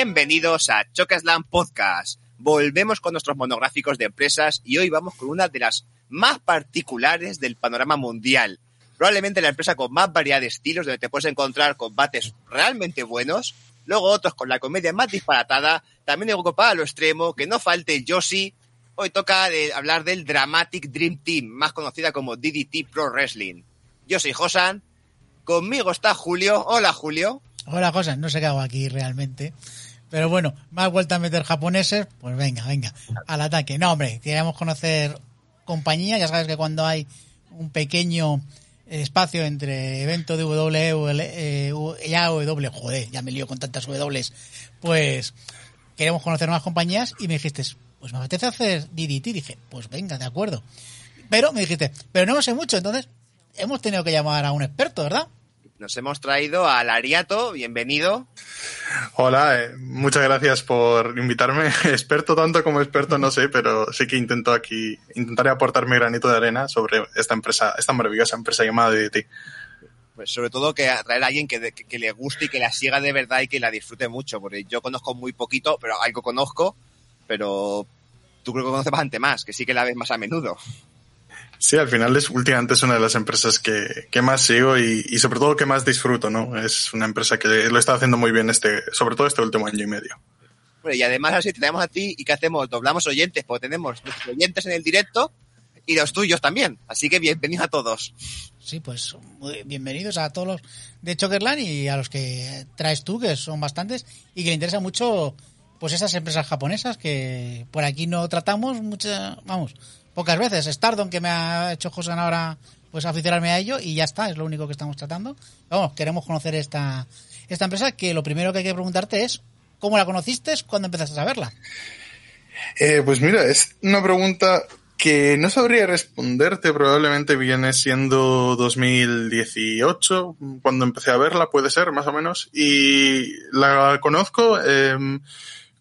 Bienvenidos a Chocaslam Podcast. Volvemos con nuestros monográficos de empresas y hoy vamos con una de las más particulares del panorama mundial. Probablemente la empresa con más variedad de estilos, donde te puedes encontrar combates realmente buenos, luego otros con la comedia más disparatada, también algo para lo extremo, que no falte Yoshi. Hoy toca hablar del Dramatic Dream Team, más conocida como DDT Pro Wrestling. Yo soy Josan, conmigo está Julio. Hola Julio. Hola Josan, no sé qué hago aquí realmente. Pero bueno, más vuelta a meter japoneses, pues venga, venga, al ataque. No, hombre, queríamos conocer compañía, ya sabes que cuando hay un pequeño espacio entre evento de WWE y AW, joder, ya me lío con tantas W, pues queremos conocer más compañías y me dijiste, pues me apetece hacer DDT, dije, pues venga, de acuerdo. Pero me dijiste, pero no sé mucho, entonces hemos tenido que llamar a un experto, ¿verdad? Nos hemos traído a Lariato, bienvenido. Hola, eh, muchas gracias por invitarme. Experto tanto como experto no sé, pero sí que intento aquí, intentaré aportar mi granito de arena sobre esta empresa, esta maravillosa empresa llamada DDT. Pues sobre todo que traer a alguien que, que, que, le guste y que la siga de verdad y que la disfrute mucho, porque yo conozco muy poquito, pero algo conozco, pero tú creo que conoces bastante más, que sí que la ves más a menudo. Sí, al final es últimamente es una de las empresas que, que más sigo y, y, sobre todo que más disfruto, ¿no? Es una empresa que lo está haciendo muy bien este, sobre todo este último año y medio. Bueno, y además así te tenemos a ti y ¿qué hacemos? Doblamos oyentes, porque tenemos nuestros oyentes en el directo y los tuyos también. Así que bienvenidos a todos. Sí, pues bienvenidos a todos los de Chokerland y a los que traes tú, que son bastantes, y que le interesa mucho pues esas empresas japonesas que por aquí no tratamos muchas, vamos, pocas veces. Stardom, que me ha hecho José ahora pues aficionarme a ello y ya está, es lo único que estamos tratando. Vamos, queremos conocer esta, esta empresa que lo primero que hay que preguntarte es ¿cómo la conociste cuando empezaste a verla? Eh, pues mira, es una pregunta que no sabría responderte, probablemente viene siendo 2018, cuando empecé a verla, puede ser, más o menos, y la conozco... Eh,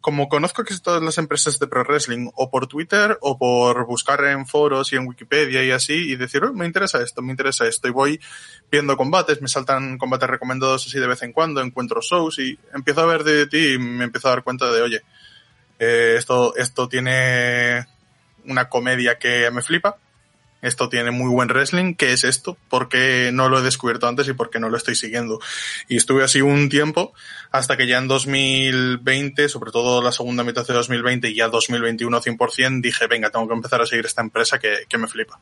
como conozco que todas las empresas de pro wrestling, o por Twitter, o por buscar en foros y en Wikipedia y así, y decir, oh, me interesa esto, me interesa esto, y voy viendo combates, me saltan combates recomendados así de vez en cuando, encuentro shows, y empiezo a ver de ti y me empiezo a dar cuenta de, oye, eh, esto, esto tiene una comedia que me flipa, esto tiene muy buen wrestling, ¿qué es esto? ¿Por qué no lo he descubierto antes y por qué no lo estoy siguiendo? Y estuve así un tiempo hasta que ya en 2020, sobre todo la segunda mitad de 2020 y ya 2021 100%, dije, venga, tengo que empezar a seguir esta empresa que, que me flipa.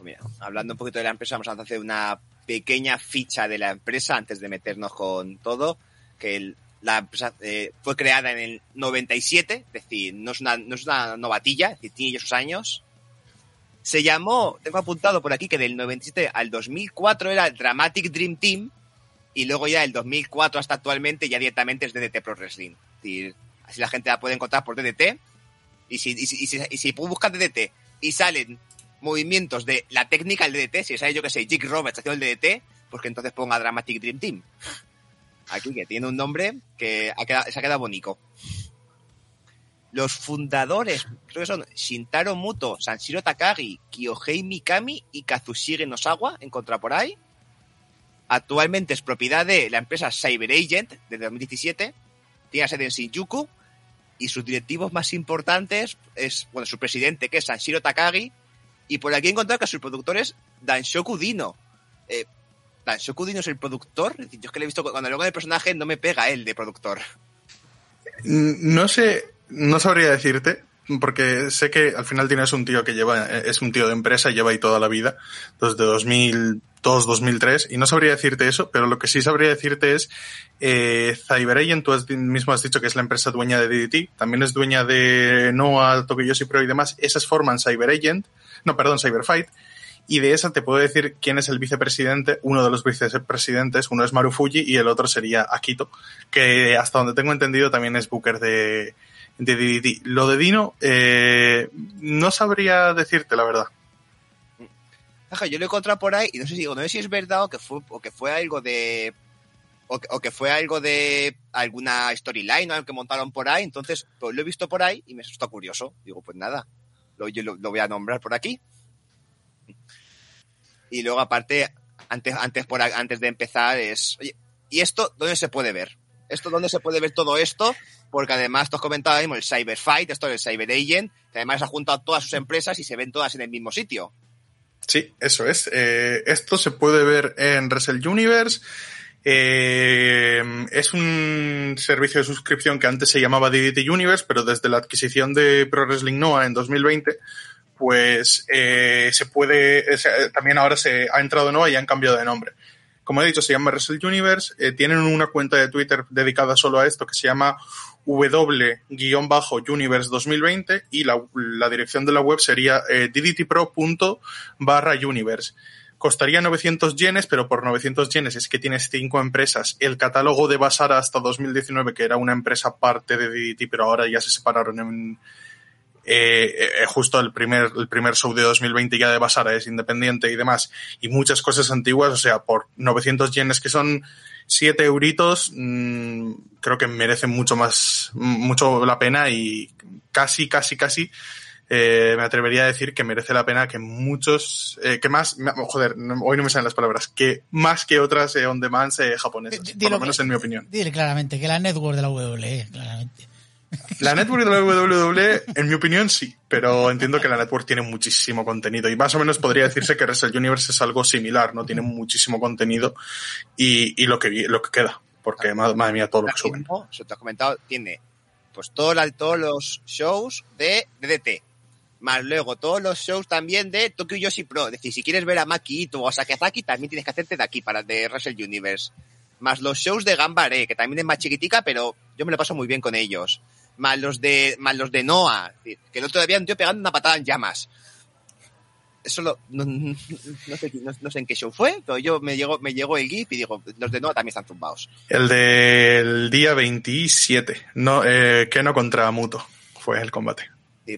Mira, hablando un poquito de la empresa, vamos a hacer una pequeña ficha de la empresa antes de meternos con todo, que el, la empresa eh, fue creada en el 97, es decir, no es una, no es una novatilla, tiene ya sus años. Se llamó, tengo apuntado por aquí que del 97 al 2004 era Dramatic Dream Team y luego ya del 2004 hasta actualmente ya directamente es DDT Pro Wrestling. Es así la gente la puede encontrar por DDT y si, y si, y si, y DDT y salen movimientos de la técnica del DDT, si sale yo que sé, Jake Roberts haciendo el DDT, pues que entonces ponga Dramatic Dream Team aquí que tiene un nombre que ha quedado, se ha quedado bonito. Los fundadores, creo que son Shintaro Muto, Sanshiro Takagi, Kyohei Mikami y Kazushige Nosawa, encontrado por ahí. Actualmente es propiedad de la empresa Cyber Agent, desde 2017. Tiene sede en Shinjuku. Y sus directivos más importantes es, bueno, su presidente, que es Sanshiro Takagi. Y por aquí he encontrado que su productor es Danshoku Dino. Eh, Dino es el productor. Yo es que le he visto cuando luego el personaje no me pega él de productor. No sé, no sabría decirte, porque sé que al final tienes un tío que lleva, es un tío de empresa, lleva ahí toda la vida, desde 2002, 2003, y no sabría decirte eso, pero lo que sí sabría decirte es, eh, Cyberagent, tú mismo has dicho que es la empresa dueña de DDT, también es dueña de Noah, Tokiyoshi Pro y demás, esas forman Cyberagent, no, perdón, Cyberfight, y de esa te puedo decir quién es el vicepresidente, uno de los vicepresidentes, uno es Marufuji y el otro sería Akito, que hasta donde tengo entendido también es Booker de, de DDT. Lo de Dino, eh, no sabría decirte la verdad. Yo lo he encontrado por ahí y no sé si, no sé si es verdad o que fue, o que fue algo de o que, o que, fue algo de alguna storyline o algo que montaron por ahí, entonces pues, lo he visto por ahí y me está curioso. Digo, pues nada, yo lo voy a nombrar por aquí. Y luego, aparte, antes, antes, por, antes de empezar, es. Oye, ¿y esto dónde se puede ver? ¿Esto dónde se puede ver todo esto? Porque además, tú has comentado mismo el Cyber Fight, esto del Cyber Agent, que además ha juntado todas sus empresas y se ven todas en el mismo sitio. Sí, eso es. Eh, esto se puede ver en Wrestle Universe. Eh, es un servicio de suscripción que antes se llamaba DDT Universe, pero desde la adquisición de Pro Wrestling Noah en 2020, pues eh, se puede, también ahora se ha entrado Noah y han cambiado de nombre. Como he dicho, se llama Wrestle Universe. Eh, tienen una cuenta de Twitter dedicada solo a esto que se llama W-Universe 2020 y la, dirección de la web sería eh, ddtpro.universe. Costaría 900 yenes, pero por 900 yenes es que tienes cinco empresas. El catálogo de Basara hasta 2019, que era una empresa parte de DDT, pero ahora ya se separaron en, eh, eh, justo el primer, el primer show de 2020 ya de Basara es independiente y demás, y muchas cosas antiguas, o sea, por 900 yenes que son 7 euritos, mmm, creo que merecen mucho más, mucho la pena y casi, casi, casi eh, me atrevería a decir que merece la pena que muchos, eh, que más, joder, hoy no me salen las palabras, que más que otras eh, on demand eh, japonesas, por lo menos que, en mi opinión. Dile claramente que la network de la WWE, claramente. La network de la WWE, en mi opinión, sí, pero entiendo que la network tiene muchísimo contenido y más o menos podría decirse que Wrestle Universe es algo similar, ¿no? Tiene muchísimo contenido y, y lo que lo que queda, porque madre mía, todo lo que suben. Eso te has comentado, tiene pues todo la, todos los shows de DDT, más luego todos los shows también de Tokyo Yoshi Pro. Es decir, si quieres ver a Maki Ito o a Sakazaki, también tienes que hacerte de aquí para de Wrestle Universe. Más los shows de Gambare, que también es más chiquitica, pero yo me lo paso muy bien con ellos. Más los de, más los de Noah, que el otro día un tío pegando una patada en llamas. Eso lo, no, no, sé, no, no, sé, en qué show fue, pero yo me llegó, me llegó el GIF y digo, los de Noah también están zumbados. El del día 27, no, eh, Keno contra Muto fue el combate.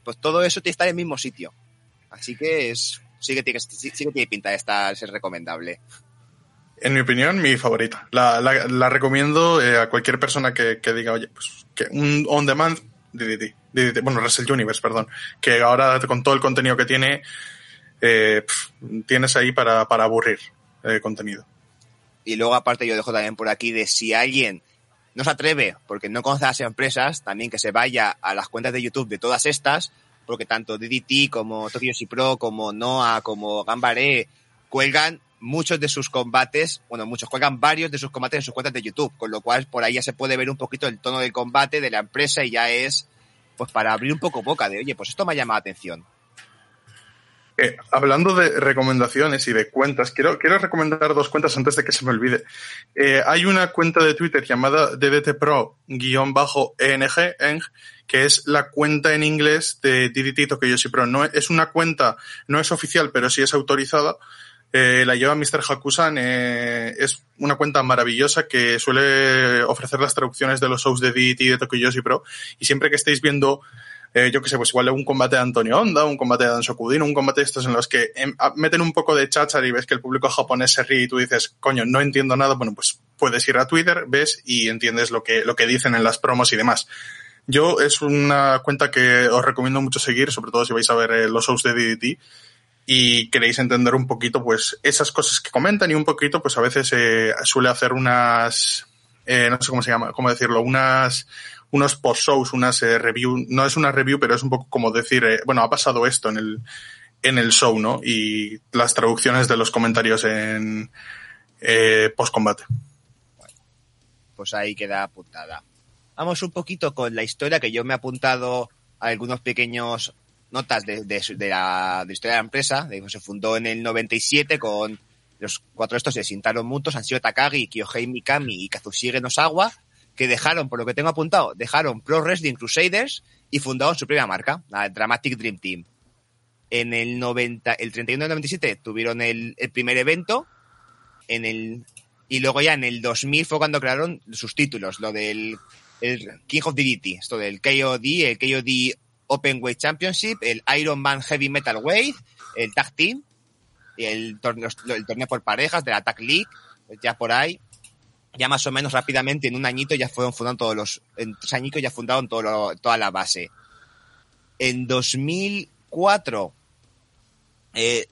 Pues todo eso tiene que estar en el mismo sitio. Así que es, sí que tiene, sí, sí que tiene pinta de estar, ser recomendable. En mi opinión, mi favorita. La, la, la recomiendo eh, a cualquier persona que, que, diga, oye, pues que un on demand DDT, DDT, bueno, Wrestle Universe, perdón, que ahora con todo el contenido que tiene, eh, tienes ahí para, para aburrir eh, contenido. Y luego aparte yo dejo también por aquí de si alguien no se atreve, porque no conoce a las empresas, también que se vaya a las cuentas de YouTube de todas estas, porque tanto DDT como Tokyo Pro, como Noah, como Gambare, cuelgan muchos de sus combates, bueno, muchos cuelgan varios de sus combates en sus cuentas de YouTube, con lo cual por ahí ya se puede ver un poquito el tono del combate de la empresa y ya es, pues para abrir un poco boca de, oye, pues esto me ha llamado la atención. Eh, hablando de recomendaciones y de cuentas, quiero, quiero recomendar dos cuentas antes de que se me olvide. Eh, hay una cuenta de Twitter llamada DDT-Pro-ENG, que es la cuenta en inglés de DDT Tokyo Yoshi Pro. No, es una cuenta, no es oficial, pero sí es autorizada. Eh, la lleva Mr. Hakusan. Eh, es una cuenta maravillosa que suele ofrecer las traducciones de los shows de DDT y de Tokyo Yoshi Pro. Y siempre que estéis viendo eh, yo que sé, pues igual un combate de Antonio Honda, un combate de Dan Sokudino, un combate de estos en los que em, meten un poco de cháchar y ves que el público japonés se ríe y tú dices, coño, no entiendo nada, bueno, pues puedes ir a Twitter, ves y entiendes lo que, lo que dicen en las promos y demás. Yo es una cuenta que os recomiendo mucho seguir, sobre todo si vais a ver eh, los shows de DDT y queréis entender un poquito, pues, esas cosas que comentan y un poquito, pues a veces eh, suele hacer unas, eh, no sé cómo se llama, cómo decirlo, unas, unos post-shows, unas eh, review, no es una review, pero es un poco como decir, eh, bueno, ha pasado esto en el, en el show, ¿no? Y las traducciones de los comentarios en post-combate. Bueno, pues ahí queda apuntada. Vamos un poquito con la historia que yo me he apuntado a algunos pequeños notas de, de, de la de historia de la empresa. Se fundó en el 97 con los cuatro estos de Shintaro Mutos, han sido Takagi, Kyohei Mikami y Kazushige Nosawa que dejaron, por lo que tengo apuntado, dejaron Pro Wrestling Crusaders y fundaron su propia marca, la Dramatic Dream Team. En el 90, el 31 del 97 tuvieron el, primer evento, en el, y luego ya en el 2000 fue cuando crearon sus títulos, lo del el King of DDT, esto del KOD, el KOD Open Weight Championship, el Iron Man Heavy Metal Weight, el Tag Team, el torneo, el torneo por parejas de la Tag League, ya por ahí, ya más o menos rápidamente, en un añito ya fueron fundando todos los, en tres añitos ya fundaron todo toda la base. En 2004 eh,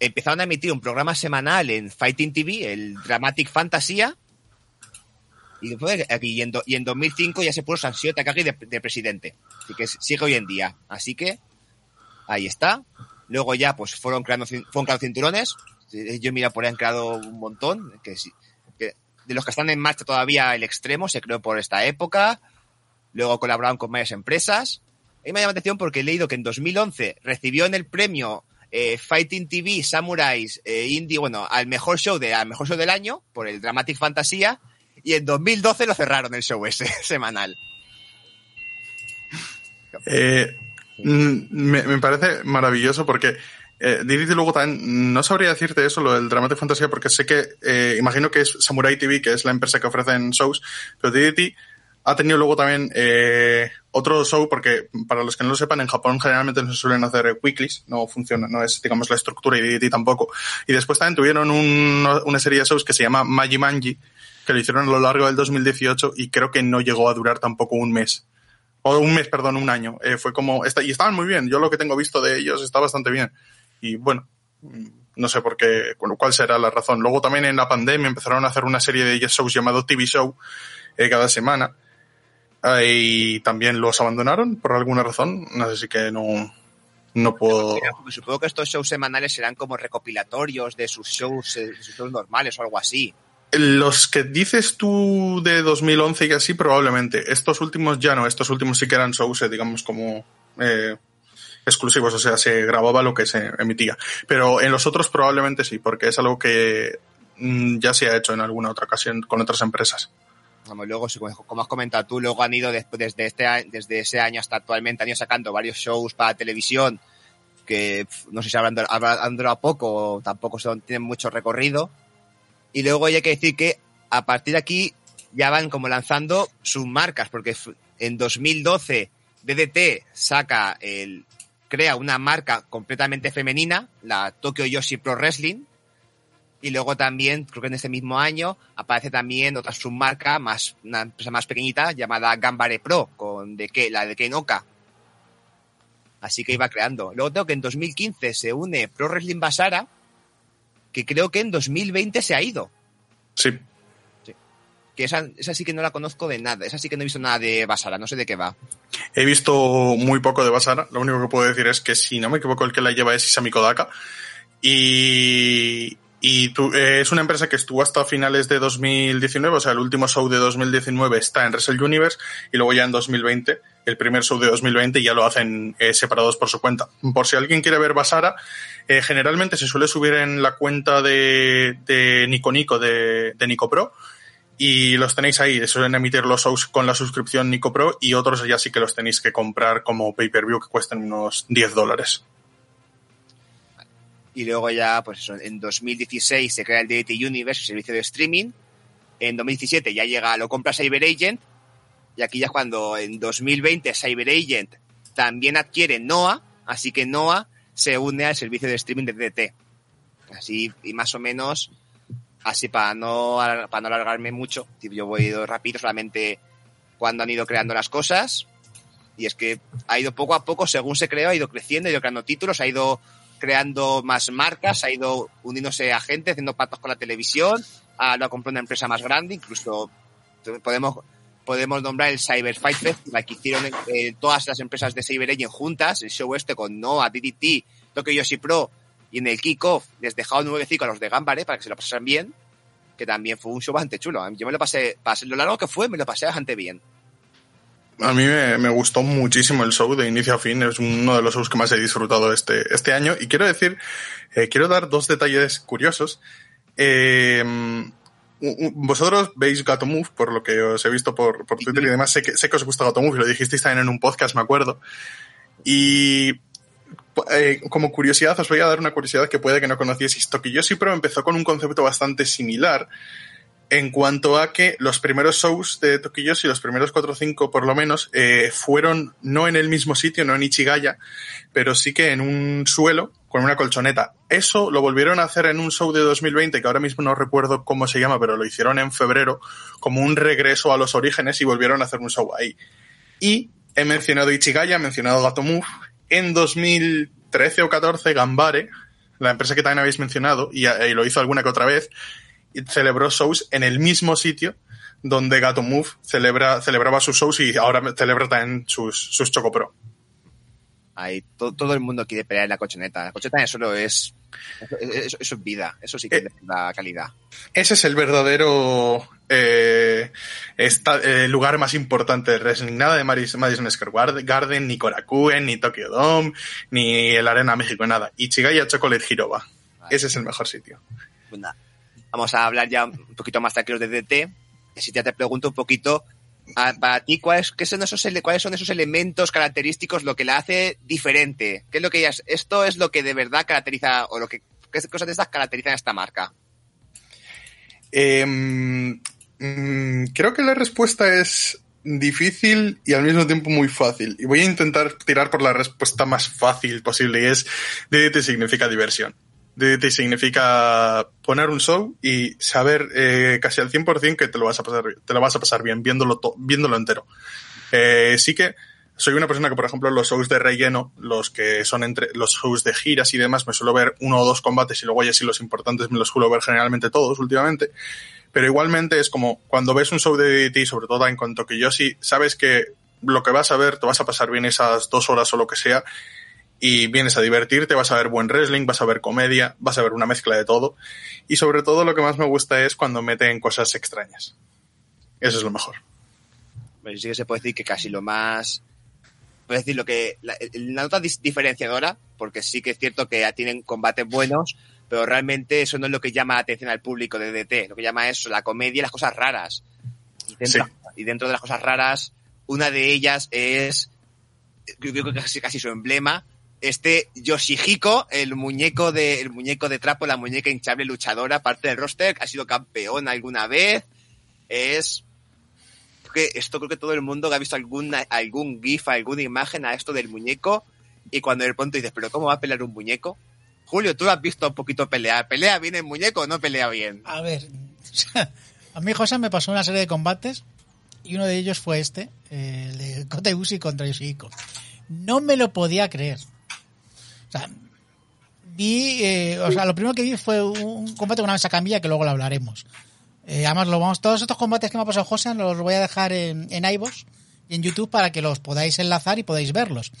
empezaron a emitir un programa semanal en Fighting TV, el Dramatic Fantasía, Y, fue aquí, y, en, do- y en 2005 ya se puso Sansio Takagi de, de presidente. Así que sigue hoy en día. Así que ahí está. Luego ya pues fueron creando, fueron creando cinturones. Eh, Yo mira por ahí han creado un montón. Que, de los que están en marcha todavía el extremo se creó por esta época. Luego colaboraron con varias empresas. A me llama la atención porque he leído que en 2011 recibió en el premio eh, Fighting TV Samurais eh, Indie, bueno, al mejor show de al mejor show del año por el Dramatic Fantasía y en 2012 lo cerraron el show ese semanal. Eh, mm, me, parece maravilloso porque eh, luego también no sabría decirte eso, lo del Dramatic Fantasía, porque sé que, eh, imagino que es Samurai TV, que es la empresa que ofrecen shows, pero DDT ha tenido luego también eh, otro show, porque para los que no lo sepan, en Japón generalmente no se suelen hacer weeklies, no funciona, no es, digamos, la estructura y DDT tampoco. Y después también tuvieron un- una serie de shows que se llama Magi Manji, que lo hicieron a lo largo del 2018 y creo que no llegó a durar tampoco un mes. O un mes, perdón, un año. Eh, fue como, y estaban muy bien. Yo lo que tengo visto de ellos está bastante bien. Y bueno, mm, no sé por qué, cuál será la razón. Luego también en la pandemia empezaron a hacer una serie de shows llamado TV Show eh, cada semana. Eh, y también los abandonaron por alguna razón. Si que no, no puedo. Supongo que estos shows semanales serán como recopilatorios de sus shows, eh, de sus shows normales o algo así. Los que dices tú de 2011 y así, probablemente. Estos últimos ya no. Estos últimos sí que eran shows, eh, digamos, como eh, exclusivos. O sea, se grababa lo que se emitía. Pero en los otros probablemente sí, porque es algo que mm, ya se ha hecho en alguna otra ocasión con otras empresas. Vamos, luego, como has comentado tú, luego han ido desde, este, desde ese año hasta actualmente, han ido sacando varios shows para televisión que no sé si habrán, habrán durado poco o tampoco son, tienen mucho recorrido. Y luego hay que decir que a partir de aquí ya van como lanzando sus marcas, porque en 2012 DDT saca el, crea una marca completamente femenina, la Tokyo Yoshi Pro Wrestling, y luego también, creo que en este mismo año, aparece también otra submarca, más, una empresa más pequeñita, llamada Gambare Pro, con de que, la de Kenoka. Así que iba creando. Luego tengo que en 2015 se une Pro Wrestling Basara, que creo que en 2020 se ha ido. Sí. Que esa, esa sí que no la conozco de nada. Esa sí que no he visto nada de Basara, no sé de qué va. He visto muy poco de Basara. Lo único que puedo decir es que, si no me equivoco, el que la lleva es Isami Kodaka. Y, y tú- eh, es una empresa que estuvo hasta finales de 2019, o sea, el último show de 2019 está en Wrestle Universe y luego ya en 2020, el primer show de 2020 ya lo hacen eh, separados por su cuenta. Por si alguien quiere ver Basara, eh, generalmente se suele subir en la cuenta de, de Nico Nico de, de Nico Pro y los tenéis ahí. Suelen emitir los shows con la suscripción Nico Pro y otros ya sí que los tenéis que comprar como pay-per-view que cuestan unos 10 dólares. Y luego ya, pues eso, en 2016 se crea el DDT Universe, el servicio de streaming. En 2017 ya llega, lo compra Cyber Agent. Y aquí ya es cuando en 2020 Cyber Agent también adquiere NOAA, así que NOAA se une al servicio de streaming de DDT. Así, y más o menos, así para no, para no alargarme mucho, yo voy ido rápido, solamente cuando han ido creando las cosas. Y es que ha ido poco a poco, según se creó, ha ido creciendo, ha ido creando títulos, ha ido creando más marcas, ha ido uniéndose a gente, haciendo patos con la televisión, ahora lo ha comprado una empresa más grande, incluso podemos podemos nombrar el Cyber Fight Festival que hicieron eh, todas las empresas de Cyber Agent juntas, el show este con Noah, DDT, Tokyo Yoshi Pro y en el kickoff les dejaron nuevecico a los de Gambare para que se lo pasaran bien, que también fue un show bastante chulo. Yo me lo pasé, pasé lo largo que fue, me lo pasé bastante bien. A mí me, me, gustó muchísimo el show de inicio a fin. Es uno de los shows que más he disfrutado este, este año. Y quiero decir, eh, quiero dar dos detalles curiosos. Eh, vosotros veis Gato Move, por lo que os he visto por, por Twitter y demás. Sé que, sé que os gusta Gato Move y lo dijisteis también en un podcast, me acuerdo. Y eh, como curiosidad, os voy a dar una curiosidad que puede que no conocieseis. Tokiyoshi Pro empezó con un concepto bastante similar en cuanto a que los primeros shows de Tokiyoshi, los primeros 4 o 5 por lo menos, eh, fueron no en el mismo sitio, no en Ichigaya, pero sí que en un suelo con una colchoneta. Eso lo volvieron a hacer en un show de 2020, que ahora mismo no recuerdo cómo se llama, pero lo hicieron en febrero, como un regreso a los orígenes y volvieron a hacer un show ahí. Y he mencionado Ichigaya, he mencionado Gatomove. En 2013 o 14, Gambare, la empresa que también habéis mencionado, y, y lo hizo alguna que otra vez, celebró shows en el mismo sitio donde Gato Move celebra, celebraba sus shows y ahora celebra también sus, sus Choco Pro. Ahí, to- todo el mundo quiere pelear en la cochoneta. La cochoneta solo es. Eso, es vida. Eso sí que Eh. es la calidad. Ese es el verdadero eh, esta- eh, lugar más importante de wrestling. Nada de Maris- Madison Square Garden, ni Korakuen, ni Tokyo Dome, ni el Arena México, nada. Ichigaya Chocolate Hiroba. Ese es el mejor sitio. Pues nada, Vamos a hablar ya un poquito más tranquilos de DT. Si ya te pregunto un poquito, para ti, ¿cuáles, qué son esos, ¿cuáles son esos elementos característicos, lo que la hace diferente? ¿Qué es lo que ellas, esto es lo que de verdad caracteriza, o lo que, qué cosas de estas caracterizan a esta marca? Eh, mm, creo que la respuesta es difícil y al mismo tiempo muy fácil. Y voy a intentar tirar por la respuesta más fácil posible y es DDT significa diversión. DDT significa poner un show y saber eh, casi al 100% que te lo vas a pasar, te lo vas a pasar bien viéndolo, to- viéndolo entero. Eh, sí que soy una persona que, por ejemplo, los shows de relleno, los que son entre los shows de giras y demás, me suelo ver uno o dos combates y luego ya sí los importantes me los suelo ver generalmente todos últimamente. Pero igualmente es como cuando ves un show de DDT, sobre todo en cuanto que yo sí, sabes que lo que vas a ver, te vas a pasar bien esas dos horas o lo que sea, y vienes a divertirte, vas a ver buen wrestling, vas a ver comedia, vas a ver una mezcla de todo. Y sobre todo lo que más me gusta es cuando meten cosas extrañas. Eso es lo mejor. Sí que se puede decir que casi lo más. Puede decir lo que. La, la nota diferenciadora, porque sí que es cierto que ya tienen combates buenos, pero realmente eso no es lo que llama la atención al público de DT. Lo que llama es la comedia y las cosas raras. Y dentro, y dentro de las cosas raras, una de ellas es. Yo creo que casi, casi su emblema. Este Yoshihiko, el muñeco de, el muñeco de trapo, la muñeca hinchable luchadora, parte del roster, ha sido campeón alguna vez. Es que esto creo que todo el mundo ha visto alguna, algún GIF, alguna imagen a esto del muñeco, y cuando de pronto dices, ¿pero cómo va a pelear un muñeco? Julio, tú lo has visto un poquito pelear. ¿Pelea bien el muñeco o no pelea bien? A ver, a mí José me pasó una serie de combates y uno de ellos fue este, el de contra Yoshihiko. No me lo podía creer. O sea, vi, eh, o sea, lo primero que vi fue un combate con una mesa camilla que luego lo hablaremos. Eh, además, lo vamos, todos estos combates que me ha pasado José los voy a dejar en, en iVoox y en YouTube para que los podáis enlazar y podáis verlos.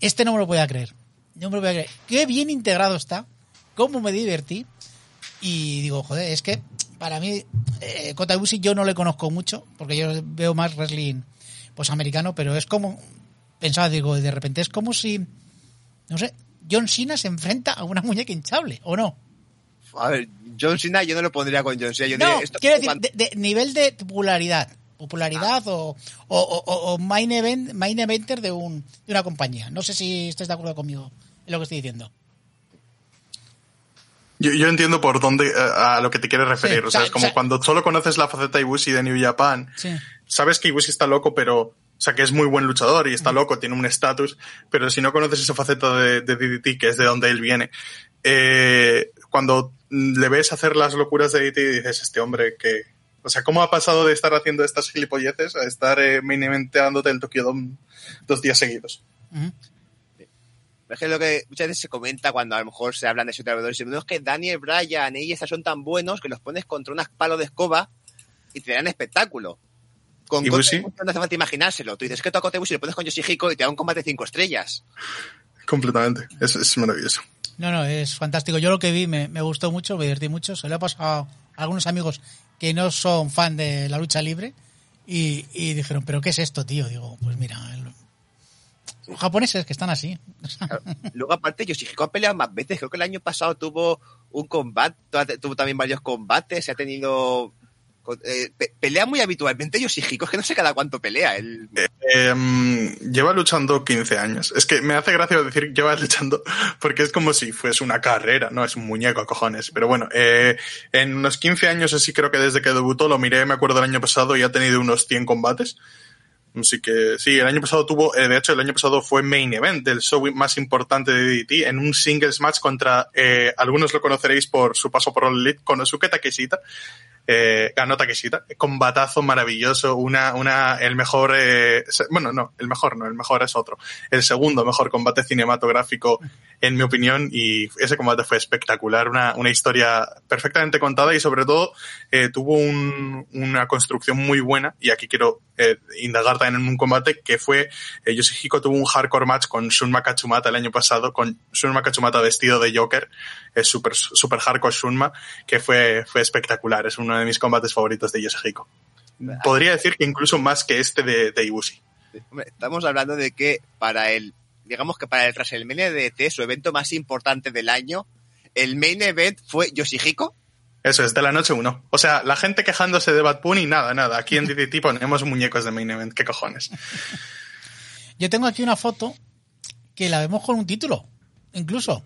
Este no me lo podía creer. No me lo podía creer. Qué bien integrado está. Cómo me divertí. Y digo, joder, es que para mí, eh, Kota Ibushi yo no le conozco mucho, porque yo veo más wrestling pues americano, pero es como, pensaba, digo, de repente es como si, no sé, John Cena se enfrenta a una muñeca hinchable, ¿o no? A ver, John Cena yo no lo pondría con John Cena. Yo No, diría, esto quiero decir, de, de nivel de popularidad, popularidad o, o, o- o main, event, main eventer de, un, de una compañía. No sé si estáis de acuerdo conmigo en lo que estoy diciendo. Yo, yo entiendo por dónde, eh, a lo que te quieres referir. Sí, o sea, o sea, es como o sea- cuando solo conoces la faceta Ibushi de New Japan, Sí. sabes que Ibushi está loco, pero, o sea, que es muy buen luchador y está loco, tiene un estatus, pero si no conoces esa faceta de, de DDT, que es de donde él viene, eh, cuando mm, le ves hacer las locuras de DDT, dices, este hombre que, o sea, ¿cómo ha pasado de estar haciendo estas gilipolleces a estar eh, eventeándote el Tokyo Dome dos días seguidos? Ujú. Es que lo que muchas veces se comenta cuando a lo mejor se hablan de y no es que Daniel Bryan y estas son tan buenos que los pones contra unas palos de escoba y te dan espectáculo. Con ¿Y Kota Bushi? Ibushi no hace falta imaginárselo. Tú dices es que tú a Kota Ibushi le pones con Yoshihiko y te da un combate de cinco estrellas. Completamente. Es, es maravilloso. No, no, es fantástico. Yo lo que vi me, me gustó mucho, me divertí mucho. Se lo he pasado a algunos amigos que no son fan de la lucha libre y, y dijeron, ¿pero qué es esto, tío? Digo, pues mira, el- los japoneses que están así. Claro. Luego, aparte, Yoshihiko ha peleado más veces. Creo que el año pasado tuvo un combate, tuvo también varios combates, se ha tenido. Eh, pe- pelea muy habitualmente Yoshihiko, es que no sé cada cuánto pelea. Él, Eh, lleva luchando 15 años. Es que me hace gracia decir lleva luchando porque es como si fuese una carrera, no es un muñeco, cojones. Pero bueno, eh, en unos 15 años así creo que desde que debutó, lo miré, me acuerdo del año pasado y ha tenido unos 100 combates. Así que sí, el año pasado tuvo, de hecho el año pasado fue main event del show más importante de DDT en un singles match contra, algunos lo conoceréis por su paso por All Elite, Konosuke Takeshita, eh, ganó Takeshita. Combatazo maravilloso, una, una, el mejor, eh, bueno, no, el mejor no, el mejor es otro. El segundo mejor combate cinematográfico, en mi opinión, y ese combate fue espectacular, una, una historia perfectamente contada y sobre todo eh, tuvo un, una construcción muy buena, y aquí quiero eh, indagar también en un combate que fue, eh, Yoshihiko tuvo un hardcore match con Shunma Kachumata el año pasado, con Shunma Kachumata vestido de Joker, es super, super hardcore Shunma, que fue, fue espectacular, es uno de mis combates favoritos de Yoshihiko. Podría decir que incluso más que este de, de Ibushi. Estamos hablando de que para el, digamos que para el WrestleMania de DT, su evento más importante del año, el main event fue Yoshihiko. Eso es, de la noche uno. O sea, la gente quejándose de Bad Bunny, nada, nada. Aquí en DDT ponemos muñecos de main event, qué cojones. Yo tengo aquí una foto que la vemos con un título, incluso.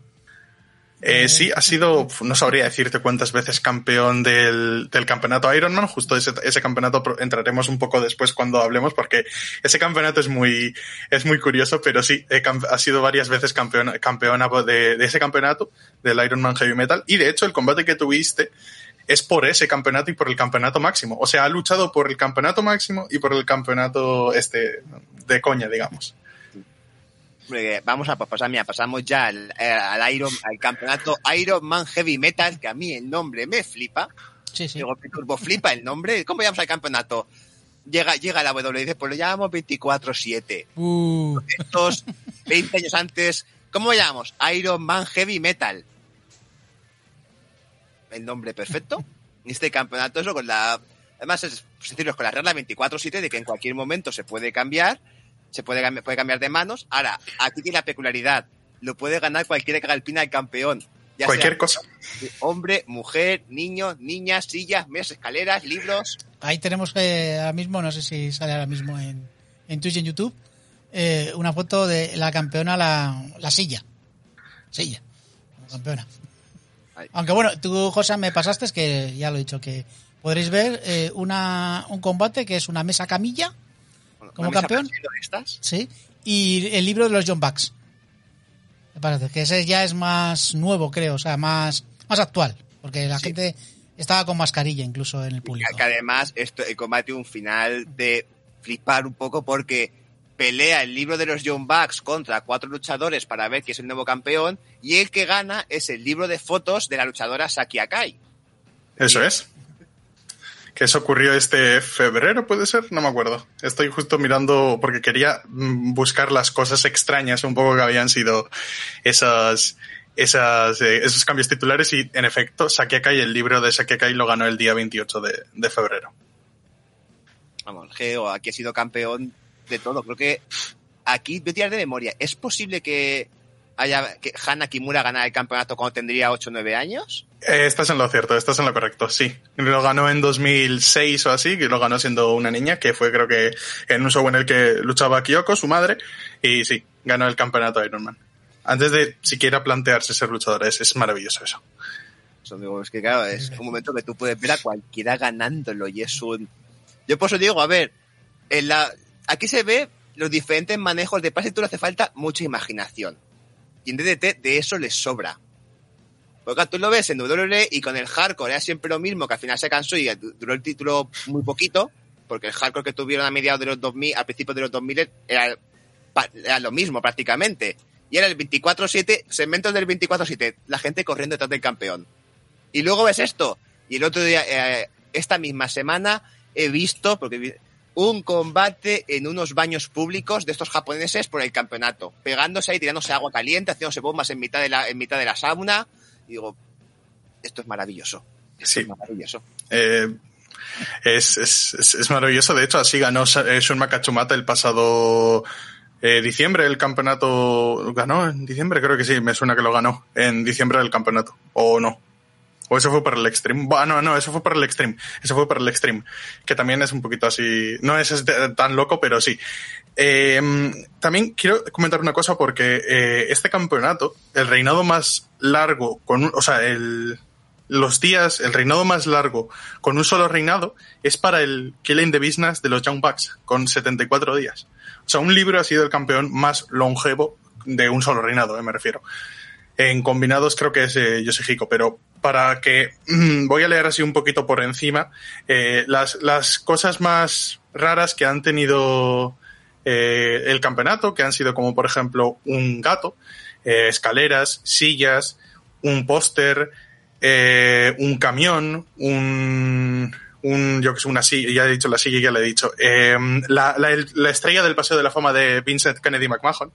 Eh, sí, ha sido, no sabría decirte cuántas veces campeón del, del campeonato Ironman. Justo ese, ese, campeonato entraremos un poco después cuando hablemos, porque ese campeonato es muy, es muy curioso, pero sí, ha sido varias veces campeón, campeona de, de, ese campeonato, del Ironman Heavy Metal. Y de hecho, el combate que tuviste es por ese campeonato y por el campeonato máximo. O sea, ha luchado por el campeonato máximo y por el campeonato este de coña, digamos vamos a pasar, mira, pasamos ya al, al, Iron, al campeonato Iron Man Heavy Metal, que a mí el nombre me flipa. Sí, sí. Digo, turbo flipa el nombre. ¿Cómo llamamos al campeonato? Llega, llega la W y dice, pues lo llamamos 24-7. Uh. Estos 20 años antes, ¿cómo lo llamamos? Iron Man Heavy Metal. El nombre perfecto. Este campeonato es lo con la, además es sencillo, con la regla 24-7 de que en cualquier momento se puede cambiar se puede, puede cambiar de manos. Ahora, aquí tiene la peculiaridad, lo puede ganar cualquiera que haga el campeón. Ya Cualquier sea, cosa. Hombre, mujer, niño, niña, sillas, mesas, escaleras, libros. Ahí tenemos que ahora mismo, no sé si sale ahora mismo en, en Twitch y en YouTube, eh, una foto de la campeona, la, la silla. Silla. La campeona. Ahí. Aunque bueno, tú, José, me pasaste, es que ya lo he dicho, que podréis ver eh, una, un combate que es una mesa camilla como campeón. Estas? Sí. Y el libro de los John Bucks. Me parece que ese ya es más nuevo, creo, o sea, más, más actual. Porque la sí. gente estaba con mascarilla incluso en el público. Que además, esto, el combate un final de flipar un poco porque pelea el libro de los John Bucks contra cuatro luchadores para ver quién es el nuevo campeón y el que gana es el libro de fotos de la luchadora Saki Akai. Eso y, es que eso ocurrió este febrero, puede ser, no me acuerdo. Estoy justo mirando porque quería buscar las cosas extrañas un poco que habían sido esas, esas, eh, esos cambios titulares y en efecto Sakekai, el libro de Sakekai lo ganó el día 28 de, de febrero. Vamos, Geo, aquí ha sido campeón de todo. Creo que aquí, voy a tirar de memoria, ¿es posible que haya que Hana Kimura ganara el campeonato cuando tendría 8 o 9 años? Eh, estás en lo cierto, estás en lo correcto, sí. Lo ganó en 2006 o así, que lo ganó siendo una niña, que fue creo que en un show en el que luchaba Kyoko, su madre, y sí, ganó el campeonato Ironman. Antes de siquiera plantearse ser luchadora, es, es maravilloso eso. Eso digo, es que claro, es un momento que tú puedes ver a cualquiera ganándolo y es un... Yo por eso digo, a ver, en la... aquí se ve los diferentes manejos de pase y tú le hace falta mucha imaginación. Y en DDT de eso les sobra. Porque tú lo ves en WWE y con el hardcore era siempre lo mismo, que al final se cansó y duró el título muy poquito, porque el hardcore que tuvieron a mediados de los 2000, al principio de los 2000 era, era lo mismo prácticamente. Y era el 24-7, segmentos del 24-7, la gente corriendo detrás del campeón. Y luego ves esto. Y el otro día, eh, esta misma semana, he visto, porque un combate en unos baños públicos de estos japoneses por el campeonato, pegándose ahí, tirándose agua caliente, haciéndose bombas en mitad de la, en mitad de la sauna. Y digo, esto es maravilloso. Esto sí. es maravilloso. Eh, es, es, es, es, maravilloso. De hecho, así ganó Shunma Kachumata el pasado eh, diciembre el campeonato. ¿Ganó en diciembre? Creo que sí, me suena que lo ganó en diciembre del campeonato. ¿O no? O eso fue para el Extreme. Bueno, no, eso fue para el Extreme. Eso fue para el Extreme. Que también es un poquito así. No es tan loco, pero sí. Eh, también quiero comentar una cosa porque eh, este campeonato, el reinado más largo, con un, o sea, el, los días, el reinado más largo con un solo reinado es para el Killing the Business de los Young Bucks, con 74 días. O sea, un libro ha sido el campeón más longevo de un solo reinado, eh, me refiero. En combinados creo que es eh, Yoshihiko, pero para que mm, voy a leer así un poquito por encima eh, las, las cosas más raras que han tenido eh, el campeonato, que han sido como por ejemplo un gato, eh, escaleras, sillas, un póster, eh, un camión, un, un, yo que sé, una silla, ya he dicho la silla, ya le he dicho, eh, la, la, la estrella del Paseo de la Fama de Vincent Kennedy McMahon.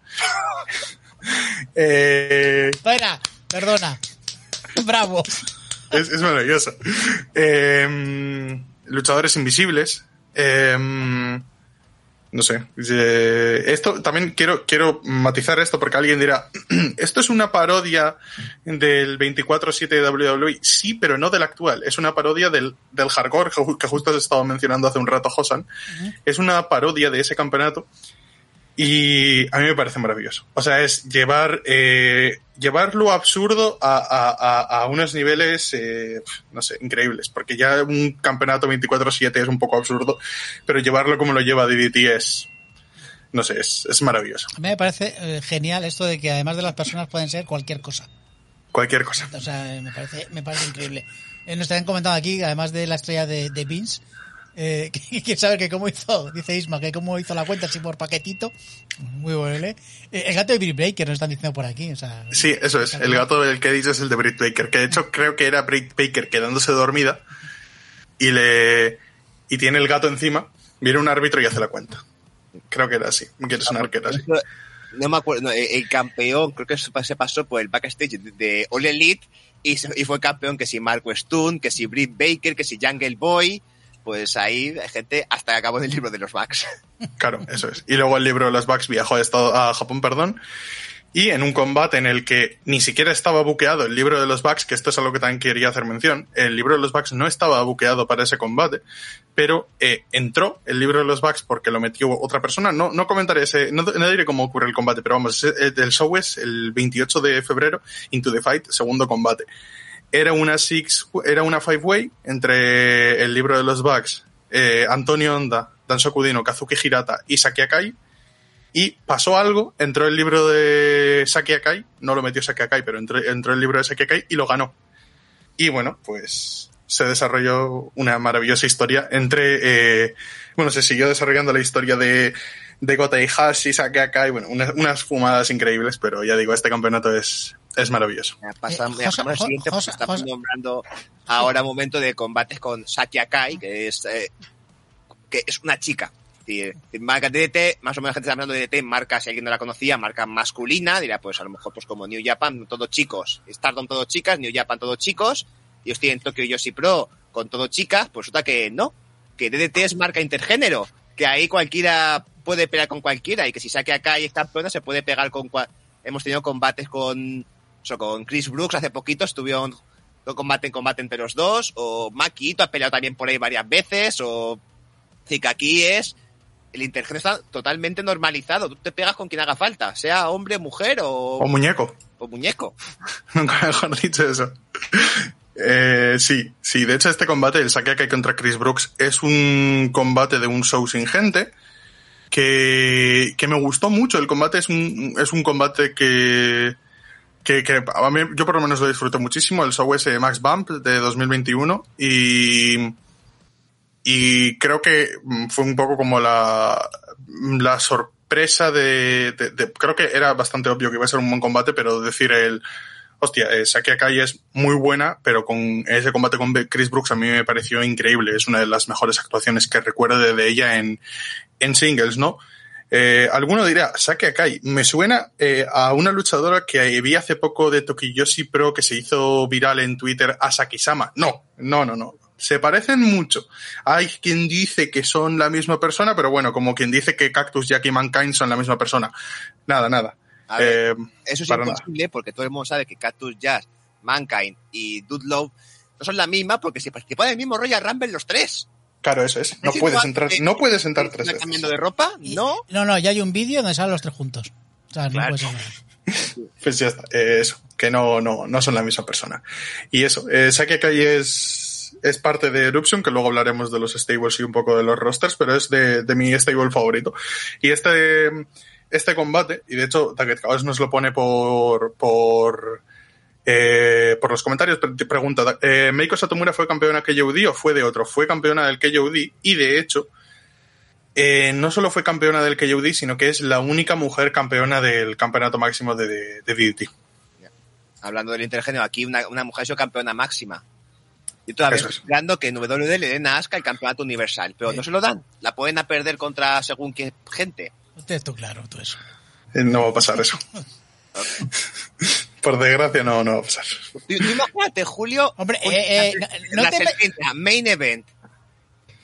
eh, Fuera, perdona. Bravo. es, es maravilloso. Eh, luchadores invisibles. Eh, no sé. Esto también quiero, quiero matizar esto porque alguien dirá, esto es una parodia del 24-7 de WWE. Sí, pero no del actual. Es una parodia del, del hardcore que justo has estado mencionando hace un rato, Josan. Es una parodia de ese campeonato. Y a mí me parece maravilloso. O sea, es llevar, eh, llevar lo absurdo a, a, a, a unos niveles, eh, no sé, increíbles. Porque ya un campeonato 24-7 es un poco absurdo, pero llevarlo como lo lleva DDT es, no sé, es, es maravilloso. A mí me parece eh, genial esto de que además de las personas pueden ser cualquier cosa. Cualquier cosa. O sea, me parece, me parece increíble. Eh, nos habían comentado aquí, además de la estrella de, de Vince, eh, quiere saber que cómo hizo, dice Isma, que cómo hizo la cuenta, si por paquetito. Muy bueno, ¿eh? Eh, El gato de Britt Baker nos están diciendo por aquí. O sea, Sí, eso es. El gato del que he dicho es el de Britt Baker, que de hecho creo que era Britt Baker quedándose dormida y le y tiene el gato encima, viene un árbitro y hace la cuenta. Creo que era así. Quiero sonar que era así. No me acuerdo, no, el campeón creo que se pasó por el backstage de, de All Elite y, se- y fue campeón que si Marco Stone, que si Britt Baker, que si Jungle Boy, pues ahí hay gente hasta que acabó el libro de los Bucks. Claro, eso es. Y luego el libro de los Bucks viajó a, Estado- a Japón, perdón. Y en un combate en el que ni siquiera estaba buqueado el libro de los Bucks, que esto es algo que también quería hacer mención, el libro de los Bucks no estaba buqueado para ese combate, pero eh, entró el libro de los Bucks porque lo metió otra persona. No, no comentaré ese, no, diré cómo ocurre el combate, pero vamos, ese- el show es el 28 de febrero, Into the Fight, segundo combate. Era una six, era una five way entre el libro de los Bucks, eh, Antonio Honda, Dansoku Dino, Kazuki Hirata y Saki Akai. Y pasó algo, entró el libro de Saki Akai, no lo metió Saki Akai, pero entró, entró el libro de Saki Akai y lo ganó. Y bueno, pues se desarrolló una maravillosa historia entre, eh, bueno, se siguió desarrollando la historia de, de Gota y Hashi, Saki Akai, bueno, unas fumadas increíbles, pero ya digo, este campeonato es, es maravilloso. Ya Pasamos, Eh, ya Josa- pasamos al Jo- siguiente, porque Josa- estamos Josa- nombrando ahora un momento de combates con Saki Akai, que es, eh, que es una chica. Decir, marca DDT, más o menos la gente está hablando de DDT, marca, si alguien no la conocía, marca masculina, dirá, pues a lo mejor pues como New Japan, todos chicos, Stardom todos chicas, New Japan todos chicos, y ellos tienen Tokyo Yoshi Pro con todo chicas, pues resulta que no, que DDT es marca intergénero, que ahí cualquiera puede pelear con cualquiera, y que si saque acá y es campeona se puede pegar con cual... hemos tenido combates con eso, con Chris Brooks hace poquito estuvieron un combate en combate entre los dos, o Makito ha peleado también por ahí varias veces, o que aquí es el intergénero está totalmente normalizado. Tú te pegas con quien haga falta, sea hombre, mujer o, O muñeco. o muñeco. Nunca mejor dicho eso. Eh, sí, sí. De hecho, este combate, el Saki Akai contra Chris Brooks, es un combate de un show sin gente que, que me gustó mucho. El combate es un, es un combate que, que, que a mí, yo por lo menos lo disfruto muchísimo. El show es eh, Max Bump de 2021 y, y creo que mm, fue un poco como la, la sorpresa de, creo que era bastante obvio que iba a ser un buen combate, pero decir el, hostia, eh, Saki Akai es muy buena, pero con ese combate con Chris Brooks a mí me pareció increíble. Es una de las mejores actuaciones que recuerdo de, de ella en, en singles, ¿no? Eh, alguno dirá, Saki Akai, me suena eh, a una luchadora que vi hace poco de Tokiyoshi Pro que se hizo viral en Twitter a Saki-sama. No, no, no, no. Se parecen mucho. Hay quien dice que son la misma persona, pero bueno, como quien dice que Cactus Jack y Mankind son la misma persona. Nada, nada. A ver, Eh, Eso es imposible porque todo el mundo sabe que Cactus Jazz, Mankind y Dude Love no son la misma porque se participan en el mismo Royal Rumble los tres. Claro, eso es. No Es puedes entrar, que- no puedes entrar ¿Están tres veces. cambiando de ropa? No. No, no, ya hay un vídeo donde salen los tres juntos. O sea, no Claro. puede ser nada. Pues ya está, eh, eso, que no, no, no son la misma persona. Y eso, eh, Saki Akai es, es parte de Eruption, que luego hablaremos de los stables y un poco de los rosters, pero es de, de mi stable favorito. Y este, este combate, y de hecho Taket Chaos nos lo pone por, por, eh, por los comentarios, te pregunta, eh, ¿Meiko Satomura fue campeona KOD o fue de otro? Fue campeona del KOD y de hecho, eh, no solo fue campeona del KOD, sino que es la única mujer campeona del campeonato máximo de, de, de DDT. Hablando del intergenio, aquí una, una mujer ha sido campeona máxima. Y todavía estoy es. esperando que en WWE le den a Asuka el campeonato universal, pero no se lo dan. La pueden a perder contra según qué gente. Usted claro, tú eso. Eh, No va a pasar eso. Por desgracia, no, no va a pasar. Tú, tú imagínate, Julio. Hombre, eh, eh, no- no la te me- serpiente, main event.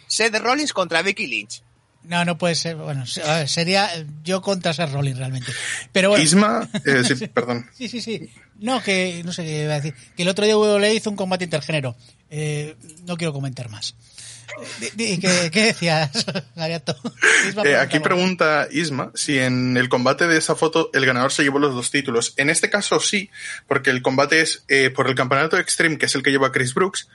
Seth Rollins contra Becky Lynch. No, no puede ser. Bueno, sería yo contra Seth Rollins realmente. Pero bueno. Isma, eh, sí, perdón. Sí, sí, sí. No, que no sé qué iba a decir. Que el otro día WWE hizo un combate intergénero. Eh, no quiero comentar más. ¿Qué, qué decías, Gariato? Eh, aquí pregunta Isma si en el combate de esa foto el ganador se llevó los dos títulos. En este caso sí, porque el combate es eh, por el campeonato Extreme, que es el que lleva Chris Brooks,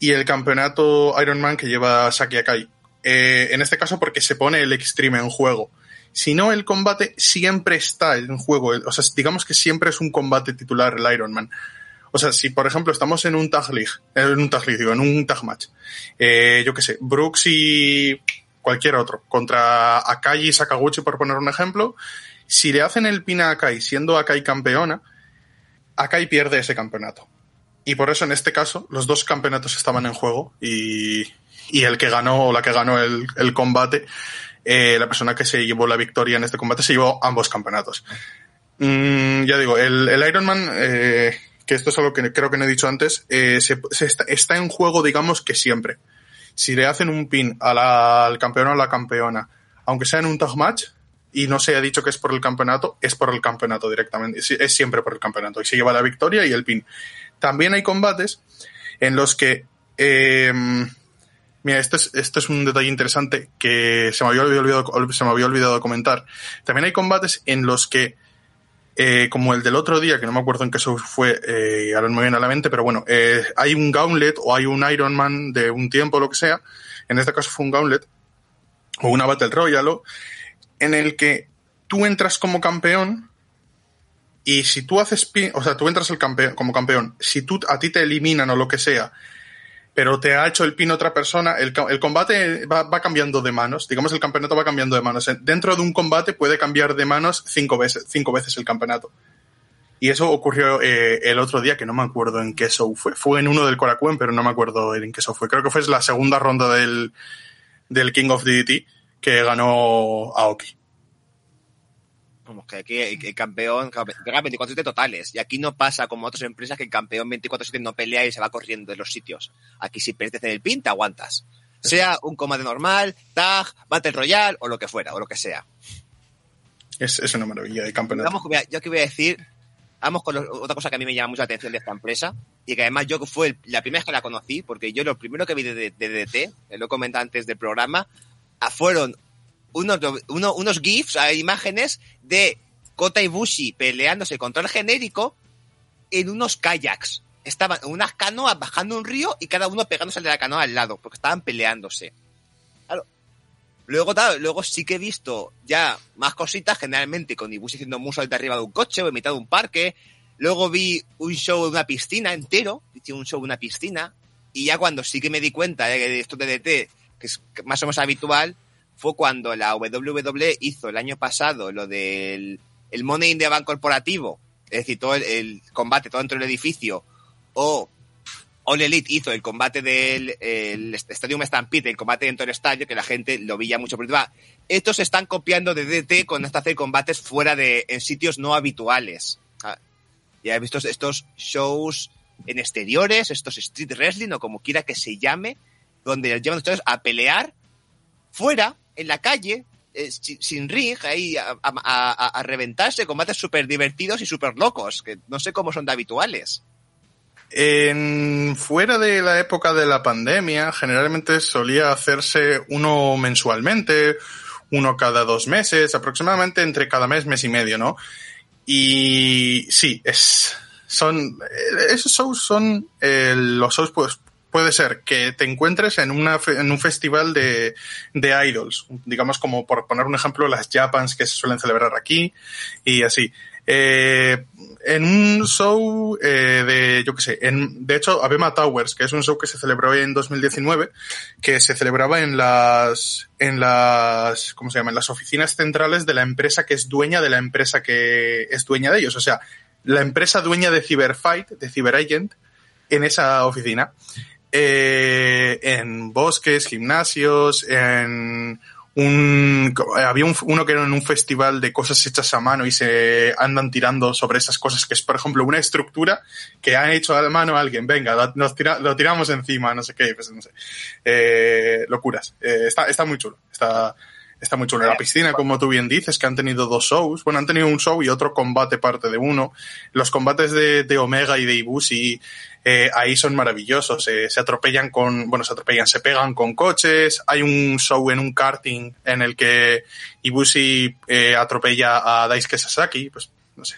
y el campeonato Ironman que lleva Saki Akai. Eh, en este caso porque se pone el Extreme en juego. Si no, el combate siempre está en juego. O sea, digamos que siempre es un combate titular el Ironman. O sea, si por ejemplo estamos en un tag league, en un tag league, digo, en un tag match, eh, yo qué sé, Brooks y cualquier otro, contra Akai y Sakaguchi, por poner un ejemplo, si le hacen el pin a Akai siendo Akai campeona, Akai pierde ese campeonato. Y por eso en este caso los dos campeonatos estaban en juego y, y el que ganó o la que ganó el, el combate, eh, la persona que se llevó la victoria en este combate se llevó ambos campeonatos. Mm, ya digo, el, el Ironman, eh, que esto es algo que creo que no he dicho antes, eh, se, está, está en juego, digamos que siempre. Si le hacen un pin al campeón o a la campeona, aunque sea en un tag match, y no se ha dicho que es por el campeonato, es por el campeonato directamente. Es, es siempre por el campeonato. Y se lleva la victoria y el pin. También hay combates en los que. eh, mira, esto es, esto es un detalle interesante que se me había olvidado, se me había olvidado comentar. También hay combates en los que. Eh, como el del otro día, que no me acuerdo en qué show fue, eh, ahora no me viene a la mente, pero bueno, eh, hay un gauntlet o hay un Iron Man de un tiempo, lo que sea. En este caso fue un gauntlet o una Battle Royale, en el que tú entras como campeón y si tú haces o sea, tú entras como campeón, si tú a ti te eliminan o lo que sea, pero te ha hecho el pin otra persona, el, combate va, cambiando de manos, digamos el campeonato va cambiando de manos. Dentro de un combate puede cambiar de manos cinco veces, cinco veces el campeonato. Y eso ocurrió eh, el otro día, que no me acuerdo en qué show fue. Fue en uno del Korakuen, pero no me acuerdo en qué show fue. Creo que fue la segunda ronda del, del King of DDT que ganó Aoki. Como que aquí el, campeón pega 24-7 totales. Y aquí no pasa como otras empresas que el campeón 24-7 no pelea y se va corriendo de los sitios. Aquí si pierdes en el pin, te aguantas. Sea un combate normal, tag, battle royale o lo que fuera, o lo que sea. Es, es una maravilla de campeonato. Vamos, yo que voy a decir, vamos con otra cosa que a mí me llama mucho la atención de esta empresa y que además yo fue el- la primera vez que la conocí, porque yo lo primero que vi de, de, de DDT, eh, lo he comentado antes del programa, fueron unos, uno- unos GIFs, ah, imágenes de Kota Ibushi peleándose contra el genérico en unos kayaks. Estaban unas canoas bajando un río y cada uno pegándose de la canoa al lado, porque estaban peleándose. Claro. Luego, tal, luego sí que he visto ya más cositas, generalmente con Ibushi haciendo muso de arriba de un coche o en mitad de un parque. Luego vi un show de una piscina entero, un show de una piscina, y ya cuando sí que me di cuenta de esto de DT, que es más o menos habitual, fue cuando la WWE hizo el año pasado lo del el Money in the Bank corporativo, es decir, todo el, combate todo dentro del edificio, o All Elite hizo el combate del el Stadium Stampede, el combate dentro del estadio, que la gente lo veía mucho por encima. Estos se están copiando de DT con hasta hacer combates fuera de, en sitios no habituales. Ah, Ya he visto estos shows en exteriores, estos street wrestling o como quiera que se llame, donde los llevan a pelear fuera, en la calle, eh, sin, sin ring, ahí a, reventarse, combates súper divertidos y súper locos, que no sé cómo son de habituales. En, fuera de la época de la pandemia, generalmente solía hacerse uno mensualmente, uno cada dos meses, aproximadamente entre cada mes, mes y medio, ¿no? Y sí, es, son, eh, esos shows son, eh, los shows pues, puede ser que te encuentres en, una, en un festival de, de idols, digamos como por poner un ejemplo, las Japans que se suelen celebrar aquí y así. Eh, en un show eh, de, yo qué sé, en, de hecho, Abema Towers, que es un show que se celebró en 2019, que se celebraba en las, en las, ¿cómo se llama? En las oficinas centrales de la empresa que es dueña de la empresa que es dueña de ellos. O sea, la empresa dueña de Cyberfight, de CyberAgent, en esa oficina. Eh, en bosques, gimnasios, en un, había un, uno que era en un festival de cosas hechas a mano y se andan tirando sobre esas cosas, que es, por ejemplo, una estructura que han hecho a mano a alguien. Venga, nos tira, lo tiramos encima, no sé qué, pues no sé. Eh, locuras. Eh, está, está muy chulo. Está, está muy chulo. La piscina, como tú bien dices, que han tenido dos shows. Bueno, han tenido un show y otro combate parte de uno. Los combates de, de Omega y de Ibushi eh, ahí son maravillosos. Eh, se atropellan con, bueno, se atropellan, se pegan con coches. Hay un show en un karting en el que Ibushi eh, atropella a Daisuke Sasaki. Pues, no sé.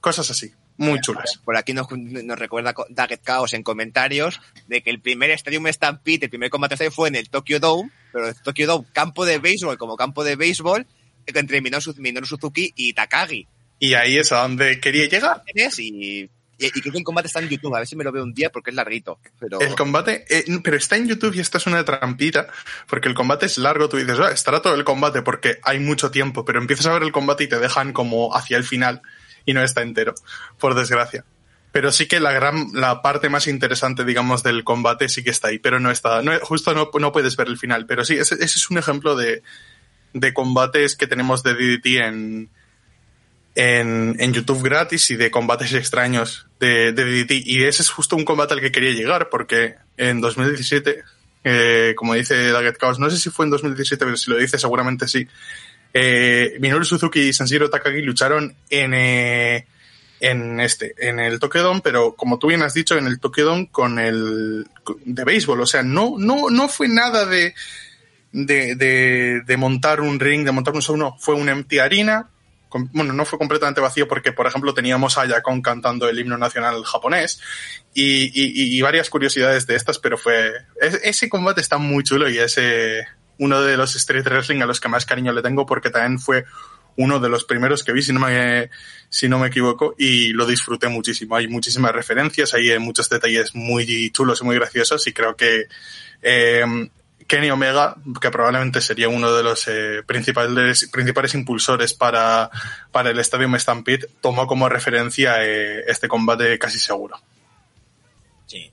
Cosas así. Muy chulas. Por aquí nos, nos recuerda Daggett Chaos en comentarios de que el primer Stadium Stampede, el primer combate fue en el Tokyo Dome, pero el Tokyo Dome, campo de béisbol como campo de béisbol, entre Minoru, Suzuki y Takagi. Y ahí es a donde quería llegar. Y y, y creo que el combate está en YouTube, a ver si me lo veo un día porque es larguito. Pero... El combate, eh, pero está en YouTube y esto es una trampita, porque el combate es largo, tú dices, ah, estará todo el combate porque hay mucho tiempo, pero empiezas a ver el combate y te dejan como hacia el final y no está entero, por desgracia. Pero sí que la gran, la parte más interesante, digamos, del combate sí que está ahí, pero no está, no, justo no, no puedes ver el final. Pero sí, ese, es un ejemplo de, de combates que tenemos de DDT en, en, en, YouTube gratis y de combates extraños de, de, DDT. Y ese es justo un combate al que quería llegar, porque en 2017, eh, como dice Daggett Chaos, no sé si fue en 2017, pero si lo dice seguramente sí, eh, Minoru Suzuki y Sanshiro Takagi lucharon en, eh, en este, en el Tokyo pero como tú bien has dicho, en el Tokyo con el de béisbol. O sea, no, no, no fue nada de, de, de, de montar un ring, de montar un show, no. Fue una empty arena bueno, no fue completamente vacío porque, por ejemplo, teníamos a Yakon cantando el himno nacional japonés y, y, varias curiosidades de estas, pero fue, ese combate está muy chulo y es uno de los Street Wrestling a los que más cariño le tengo porque también fue uno de los primeros que vi, si no me, si no me equivoco, y lo disfruté muchísimo. Hay muchísimas referencias, hay muchos detalles muy chulos y muy graciosos y creo que eh, Kenny Omega, que probablemente sería uno de los eh, principales, principales impulsores para, para el Stadium Stampede, tomó como referencia eh, este combate casi seguro. Sí.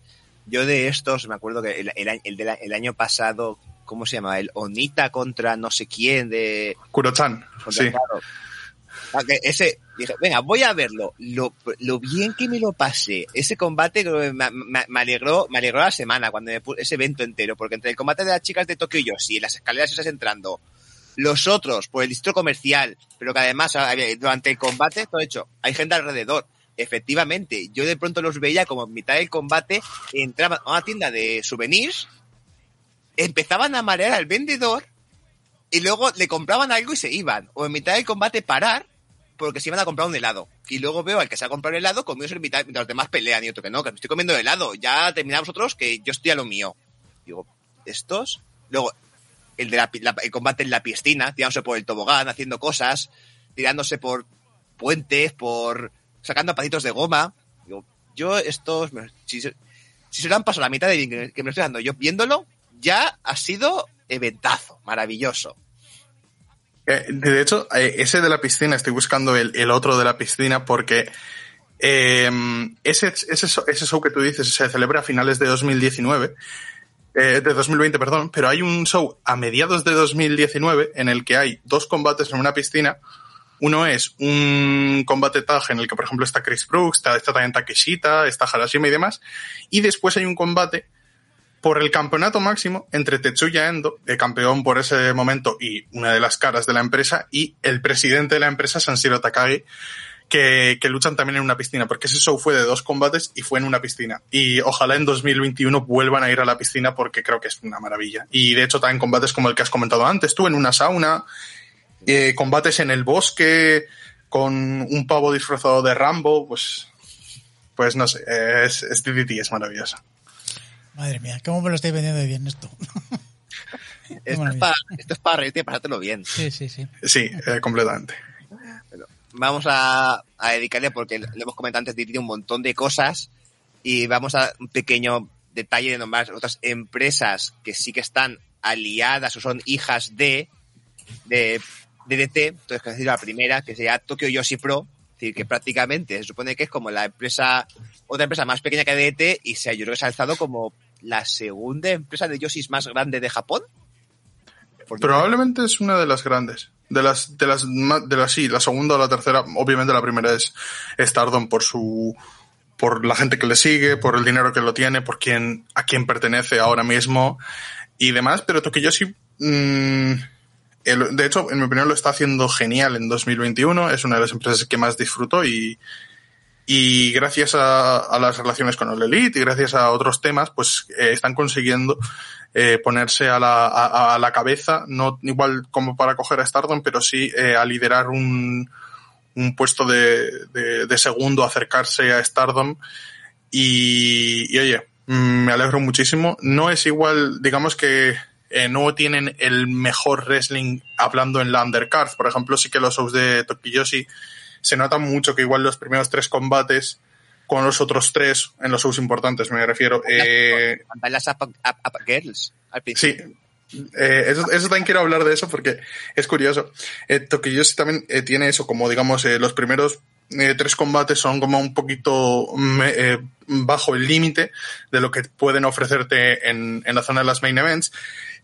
Yo de estos, me acuerdo que el, el, el, el año pasado, ¿cómo se llama? El Onita contra no sé quién de... Kurochan, sí. Claro. Ese, dije, venga, voy a verlo. Lo, lo bien que me lo pasé. Ese combate me, me, me alegró, me alegró la semana cuando me puse ese evento entero, porque entre el combate de las chicas de Tokio y Yoshi, las escaleras estás entrando, los otros por el distrito comercial, pero que además durante el combate, todo hecho, hay gente alrededor. Efectivamente, yo de pronto los veía como en mitad del combate, entraban a una tienda de souvenirs, empezaban a marear al vendedor y luego le compraban algo y se iban. O en mitad del combate parar porque se iban a comprar un helado. Y luego veo al que se ha comprado el helado comiéndose el mitad mientras los demás pelean y otro que no, que me estoy comiendo helado. Ya terminamos otros que yo estoy a lo mío. Digo, ¿estos? Luego, el de la, la, el combate en la piscina, tirándose por el tobogán, haciendo cosas, tirándose por puentes, por sacando patitos de goma. Digo, yo estos, si, si se lo han pasado la mitad de que me estoy dando yo viéndolo, ya ha sido eventazo, maravilloso. Eh, de hecho, eh, ese de la piscina, estoy buscando el, otro de la piscina porque ese, ese, ese show que tú dices se celebra a finales de 2019, eh, de 2020, perdón, pero hay un show a mediados de 2019 en el que hay dos combates en una piscina. Uno es un combate tag en el que, por ejemplo, está Chris Brooks, está, está también Takeshita, está Harashima y demás. Y después hay un combate por el campeonato máximo entre Tetsuya Endo, el campeón por ese momento y una de las caras de la empresa, y el presidente de la empresa, Sanshiro Takagi, que, que, luchan también en una piscina, porque ese show fue de dos combates y fue en una piscina. Y ojalá en 2021 vuelvan a ir a la piscina porque creo que es una maravilla. Y de hecho también combates como el que has comentado antes, tú en una sauna, eh, combates en el bosque con un pavo disfrazado de Rambo, pues, pues no sé, es, es DDT, es maravilloso. Madre mía, ¿cómo me lo estáis vendiendo de bien esto? esto, es para, esto es para reírte y pasártelo bien. Sí, sí, sí. Sí, eh, completamente. Vamos a, a dedicarle, porque lo hemos comentado antes, tiene un montón de cosas y vamos a un pequeño detalle de nombrar otras empresas que sí que están aliadas o son hijas de, de DDT. Entonces, que decir la primera, que sería Tokyo Yoshi Pro, decir, que prácticamente se supone que es como la empresa, otra empresa más pequeña que DDT y se, yo creo que se ha alzado como la segunda empresa de Yoshis más grande de Japón. Probablemente es una de las grandes. De las, de las, de las, sí, la segunda o la tercera, obviamente la primera es Stardom por su, por la gente que le sigue, por el dinero que lo tiene, por quién, a quién pertenece ahora mismo y demás, pero Tokiyoshi, mmm, de hecho, en mi opinión lo está haciendo genial en 2021, es una de las empresas que más disfruto y, y gracias a, las relaciones con el Elite y gracias a otros temas, pues eh, están consiguiendo eh, ponerse a la, a, la cabeza, no igual como para coger a Stardom, pero sí eh, a liderar un, un puesto de, de, de, segundo, acercarse a Stardom. Y, y, oye, me alegro muchísimo. No es igual, digamos que eh, no tienen el mejor wrestling hablando en la undercard. Por ejemplo, sí que los shows de Tokiyoshi se nota mucho que igual los primeros tres combates con los otros tres en los shows importantes, me refiero. Eh, las up, up, up girls, al sí, eh, eso, eso, también quiero hablar de eso porque es curioso. Eh, Tokiyoshi también eh, tiene eso, como digamos, los primeros tres combates son como un poquito eh, bajo el límite de lo que pueden ofrecerte en, en, la zona de las main events.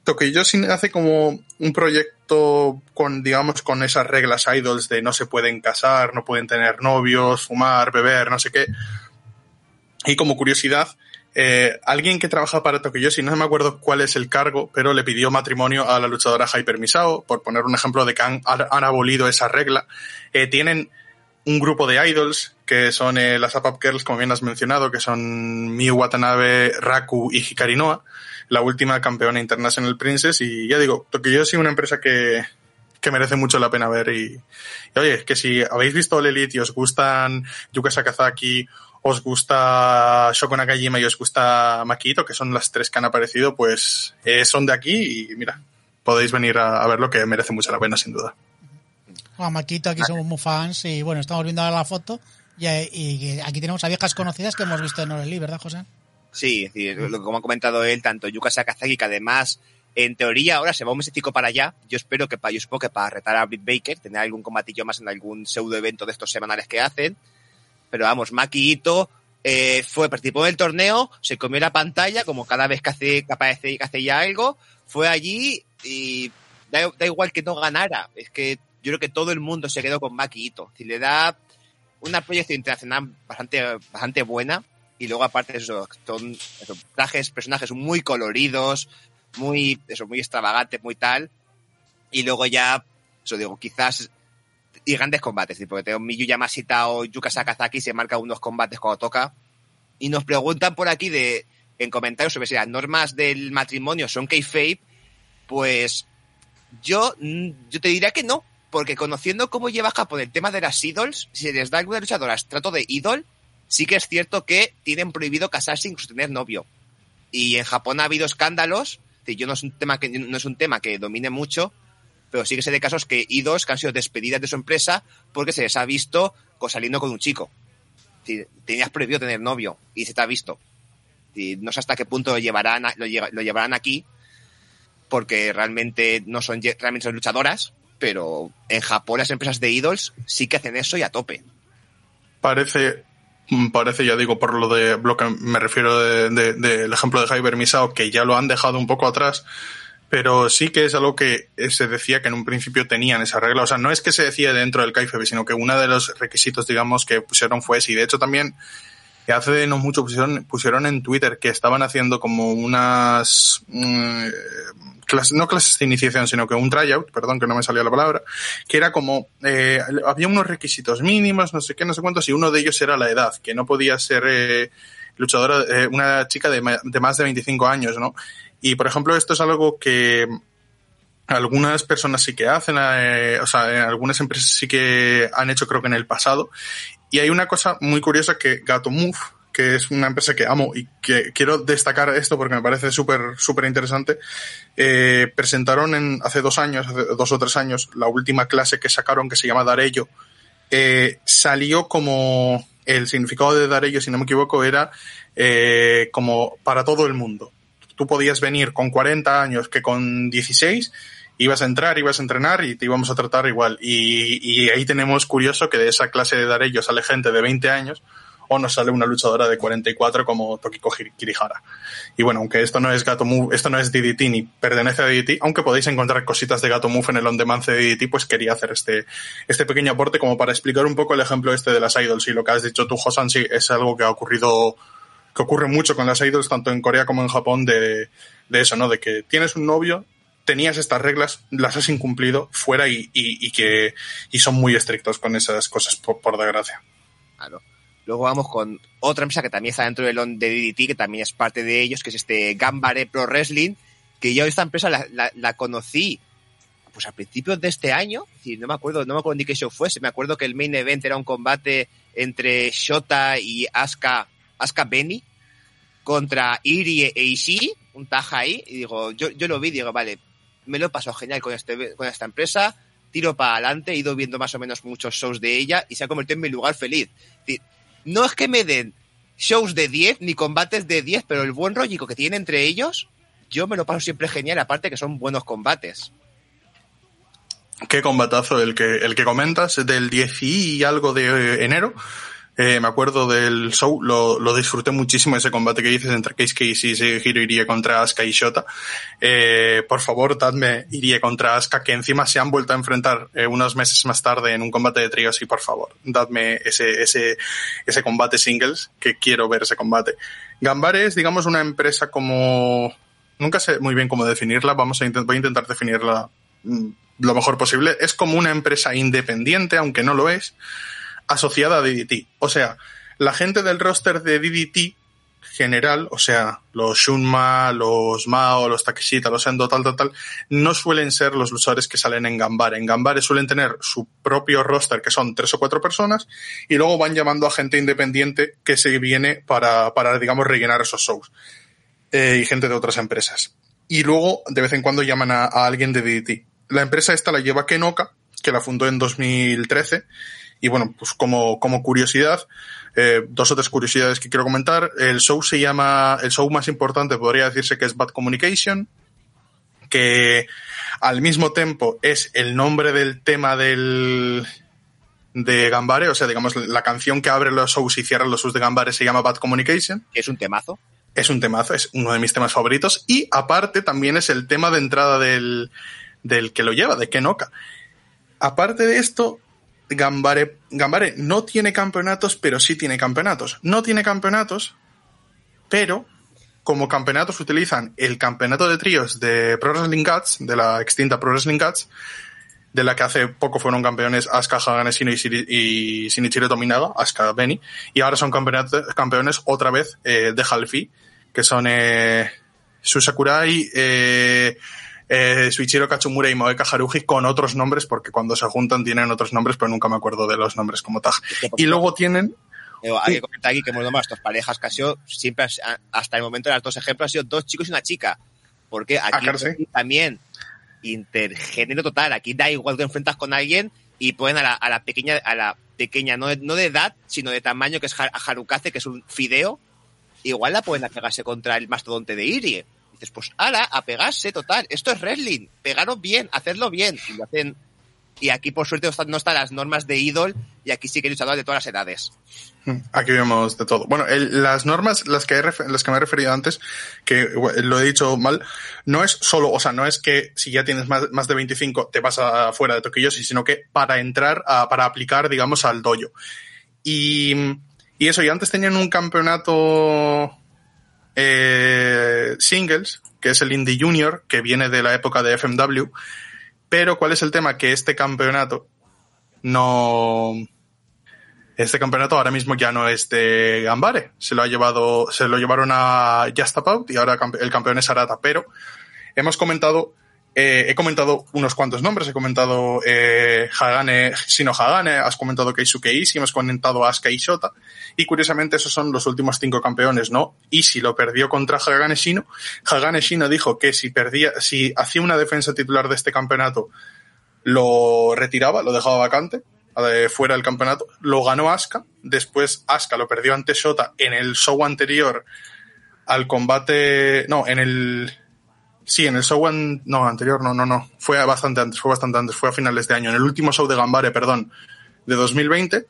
Tokiyoshi hace como un proyecto con, digamos, con esas reglas idols de no se pueden casar, no pueden tener novios, fumar, beber, no sé qué. Y como curiosidad, eh, alguien que trabaja para Tokiyoshi, no me acuerdo cuál es el cargo, pero le pidió matrimonio a la luchadora Hyper Misao, por poner un ejemplo de que han, abolido esa regla. Eh, tienen un grupo de idols que son eh, las Up Girls, como bien has mencionado, que son Miu Watanabe, Raku y Hikari Noa, la última campeona International Princess. Y ya digo, Tokiyoshi es una empresa que, que merece mucho la pena ver. Y, y oye, que si habéis visto All Elite y os gustan Yuka Sakazaki os gusta Shoko Nakajima y os gusta Makito, que son las tres que han aparecido, pues eh, son de aquí y mira, podéis venir a, a verlo que merece mucho la pena, sin duda. A Makito aquí somos muy fans y bueno, estamos viendo ahora la foto y, y, aquí tenemos a viejas conocidas que hemos visto en Orelí, ¿verdad, José? Sí, sí, como ha comentado él, tanto Yuka Sakazaki, que además en teoría ahora se va un mesecico para allá. Yo espero que para, yo supongo para retar a Britt Baker, tener algún combatillo más en algún pseudo evento de estos semanales que hacen pero vamos, Maki eh, fue, participó en el torneo, se comió la pantalla, como cada vez que hace, que aparece, que hace ya algo, fue allí y da, da, igual que no ganara. Es que yo creo que todo el mundo se quedó con Maki Ito. Si le da una proyección internacional bastante, bastante buena, y luego aparte eso, son trajes, personajes muy coloridos, muy, eso, muy extravagantes, muy tal, y luego ya, eso digo, quizás y grandes combates, porque tengo Miyu Yamashita o Yuka Sakazaki se marca unos combates cuando toca. Y nos preguntan por aquí de, en comentarios sobre si las normas del matrimonio son kayfabe, pues yo, yo te diría que no, porque conociendo cómo lleva Japón el tema de las idols, si les da alguna luchadora trato de idol, sí que es cierto que tienen prohibido casarse incluso tener novio. Y en Japón ha habido escándalos, yo no es un tema que no es un tema que domine mucho, pero sí que sé de casos que idos que han sido despedidas de su empresa porque se les ha visto saliendo con un chico. Tenías prohibido tener novio y se te ha visto. No sé hasta qué punto lo llevarán, lo, lo llevarán aquí porque realmente no son, realmente son luchadoras, pero en Japón las empresas de idols sí que hacen eso y a tope. Parece, parece, ya digo, por lo de lo que me refiero de, de, de ejemplo de Hyper Misao, que ya lo han dejado un poco atrás, pero sí que es algo que se decía que en un principio tenían esa regla. O sea, no es que se decía dentro del KFB, sino que uno de los requisitos, digamos, que pusieron fue ese. Y de hecho también, hace no mucho pusieron, pusieron en Twitter que estaban haciendo como unas, mmm, no clases de iniciación, sino que un tryout, perdón que no me salía la palabra, que era como, eh, había unos requisitos mínimos, no sé qué, no sé cuántos, y uno de ellos era la edad, que no podía ser eh, luchadora, eh, una chica de, de más de 25 años, ¿no? Y, por ejemplo, esto es algo que algunas personas sí que hacen, eh, o sea, algunas empresas sí que han hecho, creo que en el pasado. Y hay una cosa muy curiosa que Gato Move, que es una empresa que amo y que quiero destacar esto porque me parece súper, súper interesante, eh, presentaron en, hace dos años, hace dos o tres años, la última clase que sacaron que se llama Darello, eh, salió como el significado de Darello, si no me equivoco, era eh, como para todo el mundo. Tú podías venir con 40 años que con 16 ibas a entrar, ibas a entrenar y te íbamos a tratar igual. Y, y ahí tenemos curioso que de esa clase de Darello sale gente de 20 años o nos sale una luchadora de 44 como Tokiko Kirihara. Y bueno, aunque esto no es Gato Move, esto no es DDT ni pertenece a DDT, aunque podéis encontrar cositas de Gato Move en el on demand de DDT, pues quería hacer este, este pequeño aporte como para explicar un poco el ejemplo este de las idols. Y lo que has dicho tú, Josan, sí, es algo que ha ocurrido, que ocurre mucho con las idols, tanto en Corea como en Japón, de, de eso, ¿no? De que tienes un novio, tenías estas reglas, las has incumplido fuera y, y, y que y son muy estrictos con esas cosas, por, por desgracia. Claro. Luego vamos con otra empresa que también está dentro del on de DDT, que también es parte de ellos, que es este Gambare Pro Wrestling, que yo esta empresa la, conocí pues a principios de este año, no me acuerdo, no me acuerdo ni qué show fuese, me acuerdo que el main event era un combate entre Shota y Asuka, Asuka Benny contra Irie e Ishii, un taja ahí, y digo, yo, yo lo vi, digo, vale, me lo he pasado genial con, este, con esta empresa, tiro para adelante, he ido viendo más o menos muchos shows de ella y se ha convertido en mi lugar feliz. Es no es que me den shows de 10 ni combates de 10, pero el buen rollico que tiene entre ellos, yo me lo paso siempre genial, aparte que son buenos combates. Qué combatazo el que, el que comentas, del 10 y algo de enero. Eh, me acuerdo del show, lo, disfruté muchísimo ese combate que dices entre Case Case y Sekihiro iría contra Asuka y Shota. Eh, por favor, dadme iría contra Asuka, que encima se han vuelto a enfrentar eh, unos meses más tarde en un combate de tríos y por favor, dadme ese, ese, ese combate singles, que quiero ver ese combate. Gambare es, digamos, una empresa como, nunca sé muy bien cómo definirla, vamos a, voy a intentar definirla mm, lo mejor posible. Es como una empresa independiente, aunque no lo es asociada a DDT. O sea, la gente del roster de DDT general, o sea, los Shunma, los Mao, los Takeshita, los Endo, tal, tal, tal, no suelen ser los luchadores que salen en Gambare. En Gambare suelen tener su propio roster, que son tres o cuatro personas, y luego van llamando a gente independiente que se viene para, para digamos, rellenar esos shows. Eh, y gente de otras empresas. Y luego, de vez en cuando, llaman a, a alguien de DDT. La empresa esta la lleva Kenoka, que la fundó en 2013, y bueno, pues como, como curiosidad, eh, dos o tres curiosidades que quiero comentar. El show se llama, el show más importante podría decirse que es Bad Communication, que al mismo tiempo es el nombre del tema del, de Gambare, o sea, digamos, la canción que abre los shows y cierra los shows de Gambare se llama Bad Communication. Es un temazo. Es un temazo, es uno de mis temas favoritos. Y aparte también es el tema de entrada del, del que lo lleva, de Kenoka. Aparte de esto, Gambare, Gambare no tiene campeonatos, pero sí tiene campeonatos. No tiene campeonatos, pero como campeonatos utilizan el campeonato de tríos de Pro Wrestling Guts, de la extinta Pro Wrestling Guts, de la que hace poco fueron campeones Asuka Haganesino y, Shinichiro Tominaga, Asuka Benny, y ahora son campeones otra vez eh, de Halfi, que son eh, Susakurai, eh, eh, Suichiro Kachumura y Moeka Haruji con otros nombres, porque cuando se juntan tienen otros nombres, pero nunca me acuerdo de los nombres como tal. Y luego tienen... Hay que comentar aquí que hemos nombrado estas parejas que ha sido, siempre, hasta el momento de los dos ejemplos, han sido dos chicos y una chica. Porque aquí Ah, sí. también intergénero total. Aquí da igual que enfrentas con alguien y ponen a la, a la pequeña, a la pequeña, no de, no de edad, sino de tamaño, que es Har- Harukaze, que es un fideo. Igual la pueden pegarse contra el mastodonte de Irie. Dices, pues ala, a pegarse, total. Esto es wrestling. Pegaros bien, hacedlo bien. Y hacen. Y aquí, por suerte, no están, las normas de Idol. Y aquí sí que hay luchadores de todas las edades. Aquí vemos de todo. Bueno, las normas, las que, he las que me he referido antes, que lo he dicho mal, no es solo, o sea, no es que si ya tienes más, más de 25 te vas afuera de Tokiyoshi, sino que para entrar, a- para aplicar, digamos, al dojo. Y, y eso, y antes tenían un campeonato eh, singles, que es el Indie Junior, que viene de la época de FMW, pero ¿cuál es el tema? Que este campeonato no, este campeonato ahora mismo ya no es de Gambare. Se lo ha llevado, se lo llevaron a Just About y ahora el campeón es Arata. Pero hemos comentado, eh, he comentado unos cuantos nombres. He comentado eh, Hagane, Shino Hagane, has comentado Keisuke Ishii, hemos comentado Asuka y Shota. Y curiosamente esos son los últimos cinco campeones, ¿no? Ishii lo perdió contra Hagane Shino. Hagane Shino dijo que si perdía, si hacía una defensa titular de este campeonato, lo retiraba, lo dejaba vacante eh, fuera del campeonato, lo ganó Asuka, después Asuka lo perdió ante Shota en el show anterior al combate, no, en el, sí, en el show, an- no, anterior, no, no, no, fue bastante antes, fue bastante antes, fue a finales de año, en el último show de Gambare, perdón, de 2020,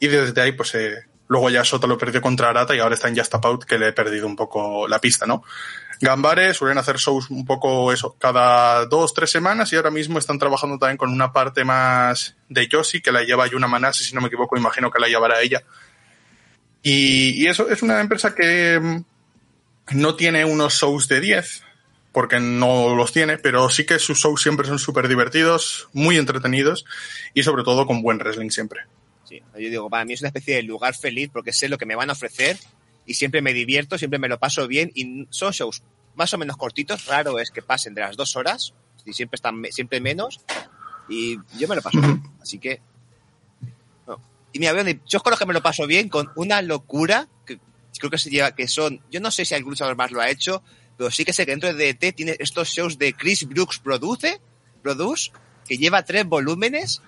y desde ahí, pues, eh, luego ya Shota lo perdió contra Arata y ahora está en Just Out, que le he perdido un poco la pista, ¿no? Gambare suelen hacer shows un poco eso, cada dos, tres semanas y ahora mismo están trabajando también con una parte más de Yoshi que la lleva Yuna Manase, si no me equivoco, imagino que la llevará ella. Y, y eso es una empresa que mm, no tiene unos shows de 10, porque no los tiene, pero sí que sus shows siempre son súper divertidos, muy entretenidos y sobre todo con buen wrestling siempre. Sí, yo digo, para mí es una especie de lugar feliz porque sé lo que me van a ofrecer y siempre me divierto, siempre me lo paso bien y son shows más o menos cortitos, raro es que pasen de las dos horas y siempre están siempre menos y yo me lo paso bien, así que no. y mira, yo los que me lo paso bien con una locura que creo que se lleva que son, yo no sé si algún luchador más lo ha hecho, pero sí que sé que dentro de DT tiene estos shows de Chris Brooks produce, produce que lleva tres volúmenes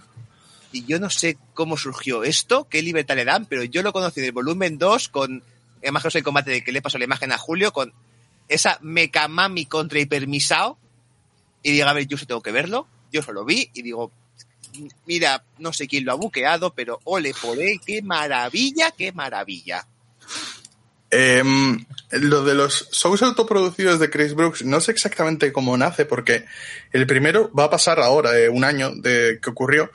y yo no sé cómo surgió esto, qué libertad le dan, pero yo lo conocí del volumen 2 con, además que el combate de que le pasó la imagen a Julio, con esa Mekamami contra Hipermisao, y digo, a ver, yo sí tengo que verlo, yo solo vi y digo, mira, no sé quién lo ha buqueado, pero ole por qué maravilla, qué maravilla. Eh, lo de los shows autoproducidos de Chris Brooks, no sé exactamente cómo nace, porque el primero va a pasar ahora, eh, un año de que ocurrió,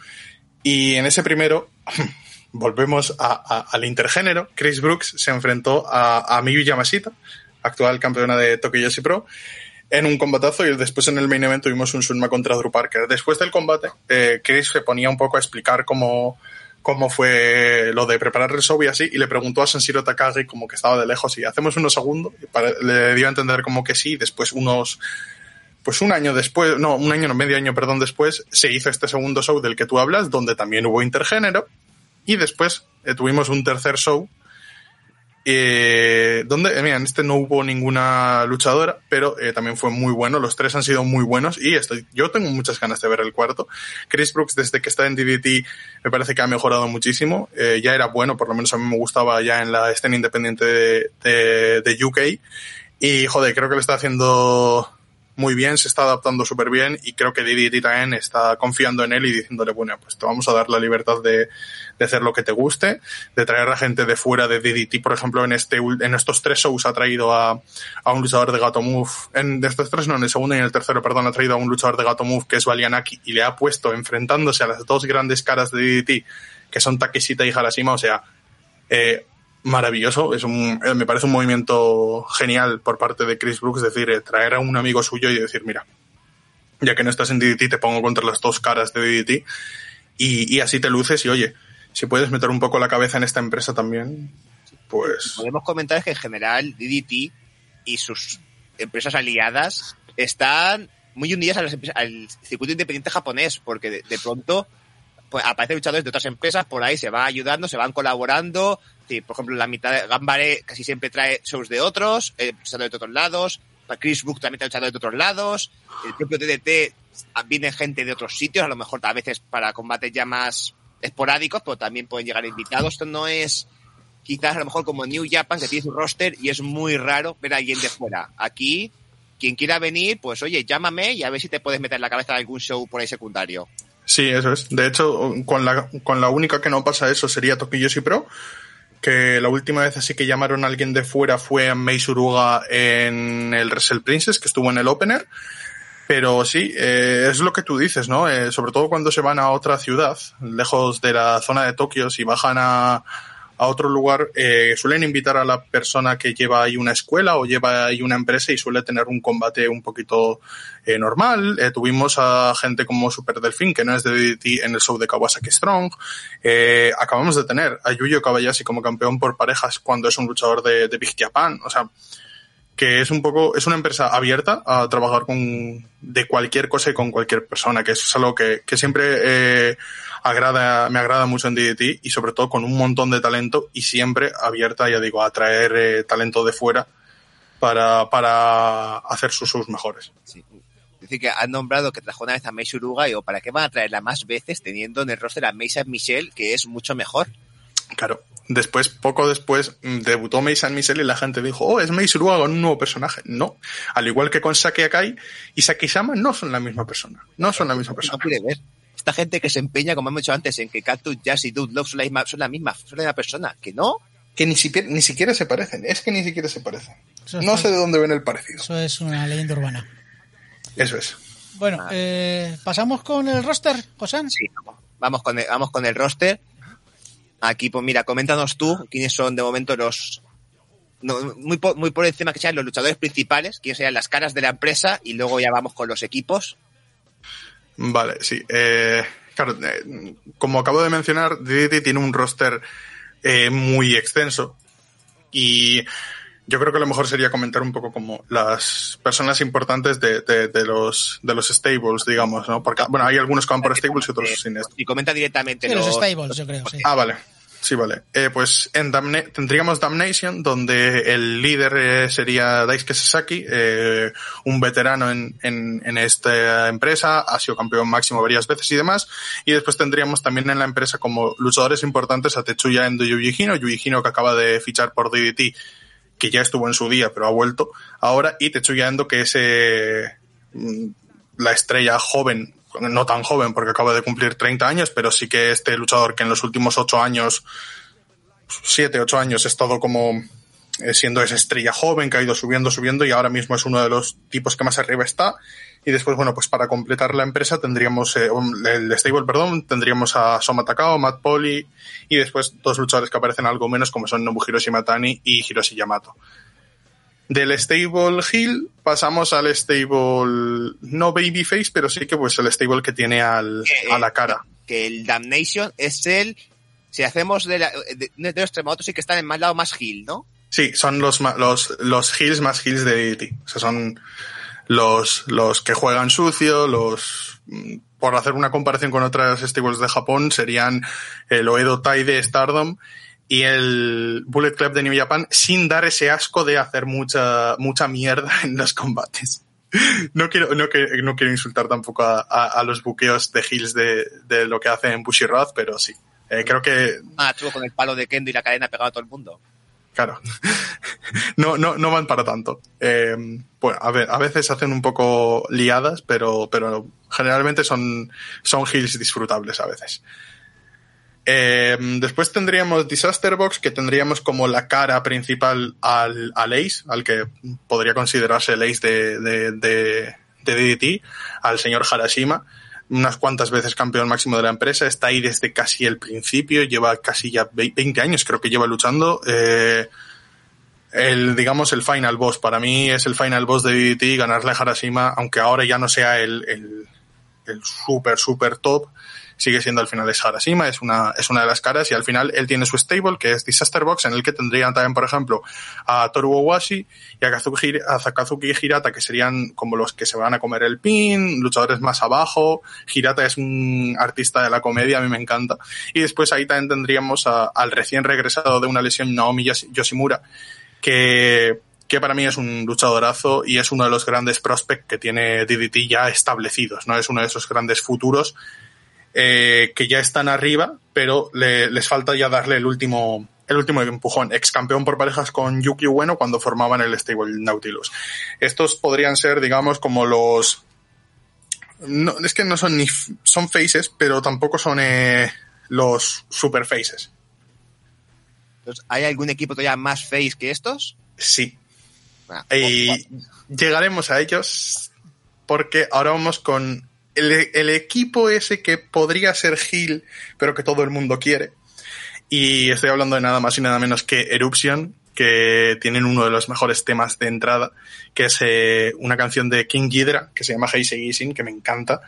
y en ese primero volvemos al intergénero. Chris Brooks se enfrentó a, a Miyu Yamashita, actual campeona de Tokyo Yoshi Pro, en un combatazo y después en el main event tuvimos un Sunma contra Drew Parker. Después del combate, eh, Chris se ponía un poco a explicar cómo, cómo fue lo de preparar el show y así, y le preguntó a Sanshiro Takagi como que estaba de lejos y hacemos unos segundos, le dio a entender como que sí, después unos, pues un año después, no, un año, no, medio año, perdón, después, se hizo este segundo show del que tú hablas, donde también hubo intergénero, y después eh, tuvimos un tercer show, eh, donde, eh, mira, en este no hubo ninguna luchadora, pero eh, también fue muy bueno, los tres han sido muy buenos, y estoy, yo tengo muchas ganas de ver el cuarto. Chris Brooks, desde que está en DDT, me parece que ha mejorado muchísimo, eh, ya era bueno, por lo menos a mí me gustaba ya en la escena independiente de, de, de UK, y joder, creo que lo está haciendo muy bien, se está adaptando súper bien y creo que DDT también está confiando en él y diciéndole, bueno, pues te vamos a dar la libertad de, de hacer lo que te guste, de traer a gente de fuera de DDT, por ejemplo, en este en estos tres shows ha traído a, a un luchador de Gato Move, en de estos tres no, en el segundo y en el tercero, perdón, ha traído a un luchador de Gato Move que es Valianaki y le ha puesto enfrentándose a las dos grandes caras de DDT, que son Takeshita y Harashima, o sea, eh, maravilloso. Es un, eh, me parece un movimiento genial por parte de Chris Brooks, decir, eh, traer a un amigo suyo y decir, mira, ya que no estás en DDT, te pongo contra las dos caras de DDT y, y así te luces y oye, si puedes meter un poco la cabeza en esta empresa también, pues Podemos comentar que en general DDT y sus empresas aliadas están muy unidas a las empresas- al circuito independiente japonés, porque de, de pronto pues, aparecen luchadores de otras empresas por ahí, se van ayudando, se van colaborando. Por ejemplo, la mitad de Gambare casi siempre trae shows de otros, eh, de otros lados. Chris Brook también trae luchadores de otros lados. El propio DDT viene gente de otros sitios, a lo mejor a veces para combates ya más esporádicos, pero también pueden llegar invitados. Esto no es quizás a lo mejor como New Japan, que tiene su roster y es muy raro ver a alguien de fuera. Aquí, quien quiera venir, pues oye, llámame y a ver si te puedes meter en la cabeza de algún show por ahí secundario. Sí, eso es. De hecho, con la, con la única que no pasa eso sería Tokiyoshi Pro, que la última vez así que llamaron a alguien de fuera fue a Mei Suruga en el Wrestle Princess, que estuvo en el Opener. Pero sí, eh, es lo que tú dices, ¿no? Eh, sobre todo cuando se van a otra ciudad, lejos de la zona de Tokio, si bajan a, a otro lugar, eh, suelen invitar a la persona que lleva ahí una escuela o lleva ahí una empresa y suele tener un combate un poquito eh, normal. Eh, tuvimos a gente como Super Delfín, que no es de DDT, en el show de Kawasaki Strong. Eh, acabamos de tener a Yuyo Kabayashi como campeón por parejas cuando es un luchador de, de Big Japan. O sea, que es un poco, es una empresa abierta a trabajar con, de cualquier cosa y con cualquier persona, que eso es algo que, que siempre eh, agrada, me agrada mucho en DDT y sobre todo con un montón de talento y siempre abierta, ya digo, a traer eh, talento de fuera para, para hacer sus shows mejores. Sí. Es decir, que han nombrado que trajo una vez a Mei Suruga y o ¿para qué van a traerla más veces teniendo en el roster a Mei San Michel, que es mucho mejor? Claro. Después, poco después, mm, debutó Mei San Michel y la gente dijo, oh, es Mei Suruga con un nuevo personaje. No. Al igual que con Saki Akai y Saki Sama no son la misma persona. No son la misma persona. No puede ver. Esta gente que se empeña, como hemos dicho antes, en que Cactus, Jazz y Dude Love son la misma, son la misma, son la misma persona. Que no. Que ni siquiera, ni siquiera se parecen. Es que ni siquiera se parecen. no sé de dónde ven el parecido. Eso es una leyenda urbana. Eso es. Bueno, eh, pasamos con el roster, José. Sí, vamos con el, vamos con el roster. Aquí, pues mira, coméntanos tú quiénes son de momento los. muy, por, muy por encima que sean los luchadores principales, quiénes serían las caras de la empresa y luego ya vamos con los equipos. Vale, sí. Eh, claro, eh, como acabo de mencionar, DDT tiene un roster eh, muy extenso y yo creo que lo mejor sería comentar un poco como las personas importantes de, de, de los de los stables, digamos, ¿no? Porque, bueno, hay algunos que van por stables y otros sin esto. Y comenta directamente sí, los, los, stables, yo creo, sí. Ah, vale. Sí, vale. Eh, pues en Damna tendríamos Damnation, donde el líder eh, sería Daisuke Sasaki, eh, un veterano en, en, en, esta empresa, ha sido campeón máximo varias veces y demás. Y después tendríamos también en la empresa como luchadores importantes a Tetsuya Endo Yuji Hino, Yuji Hino que acaba de fichar por DDT que ya estuvo en su día, pero ha vuelto ahora, y Tetsuya Endo, que es eh, la estrella joven, no tan joven porque acaba de cumplir 30 años, pero sí que este luchador que en los últimos 8 años, 7, 8 años, ha estado como eh, siendo esa estrella joven que ha ido subiendo, subiendo y ahora mismo es uno de los tipos que más arriba está. Y después, bueno, pues para completar la empresa tendríamos eh, el stable, perdón, tendríamos a Soma Takao, Matt Poli y después dos luchadores que aparecen algo menos como son Nobuhiro Shimatani y Hiroshi Yamato. Del stable Hill pasamos al stable no babyface, pero sí que pues el stable que tiene al, que, a la cara. Que el Damnation es el si hacemos de, la, de, de los terremotos sí que están en más lado más Hill, ¿no? Sí, son los los los Hills más Hills de DDT. O sea, son los, los que juegan sucio, los, por hacer una comparación con otras stables de Japón, serían el Oedo Tai de Stardom y el Bullet Club de New Japan sin dar ese asco de hacer mucha, mucha mierda en los combates. No quiero, no, no quiero insultar tampoco a los buqueos de Hills de, de, lo que hacen Bushiroad, pero sí. Eh, creo que. Ah, estuvo con el palo de Kendo y la cadena pegado a todo el mundo. Claro. No, no, no van para tanto. Eh, bueno, a ver, a veces hacen un poco liadas, pero, pero generalmente son, son hills disfrutables a veces. Eh, después tendríamos Disaster Box, que tendríamos como la cara principal al, al Ace, al que podría considerarse el Ace de, de, de, de DDT, al señor Harashima unas cuantas veces campeón máximo de la empresa, está ahí desde casi el principio, lleva casi ya 20 años creo que lleva luchando. Eh, el, digamos, el final boss, para mí es el final boss de DDT, ganarle a Harashima, aunque ahora ya no sea el, el, el super, super top, sigue siendo al final es Harashima, es una, es una de las caras y al final él tiene su stable que es Disaster Box en el que tendrían también, por ejemplo, a Toru Owashi y a Kazuki, a Sakazuki Hirata que serían como los que se van a comer el pin, luchadores más abajo. Hirata es un artista de la comedia, a mí me encanta. Y después ahí también tendríamos a, al recién regresado de una lesión Naomi Yoshimura que que para mí es un luchadorazo y es uno de los grandes prospects que tiene DDT ya establecidos, ¿no? Es uno de esos grandes futuros eh, que ya están arriba, pero le, les falta ya darle el último, el último empujón. Ex campeón por parejas con Yuki Bueno cuando formaban el stable Nautilus. Estos podrían ser, digamos, como los, no, es que no son ni, son faces, pero tampoco son eh, los super faces. Entonces, ¿hay algún equipo todavía más face que estos? Sí. Ah, y llegaremos a ellos porque ahora vamos con el, equipo ese que podría ser Hill, pero que todo el mundo quiere. Y estoy hablando de nada más y nada menos que Eruption, que tienen uno de los mejores temas de entrada, que es eh, una canción de King Ghidra, que se llama Heisei Gisin, que me encanta.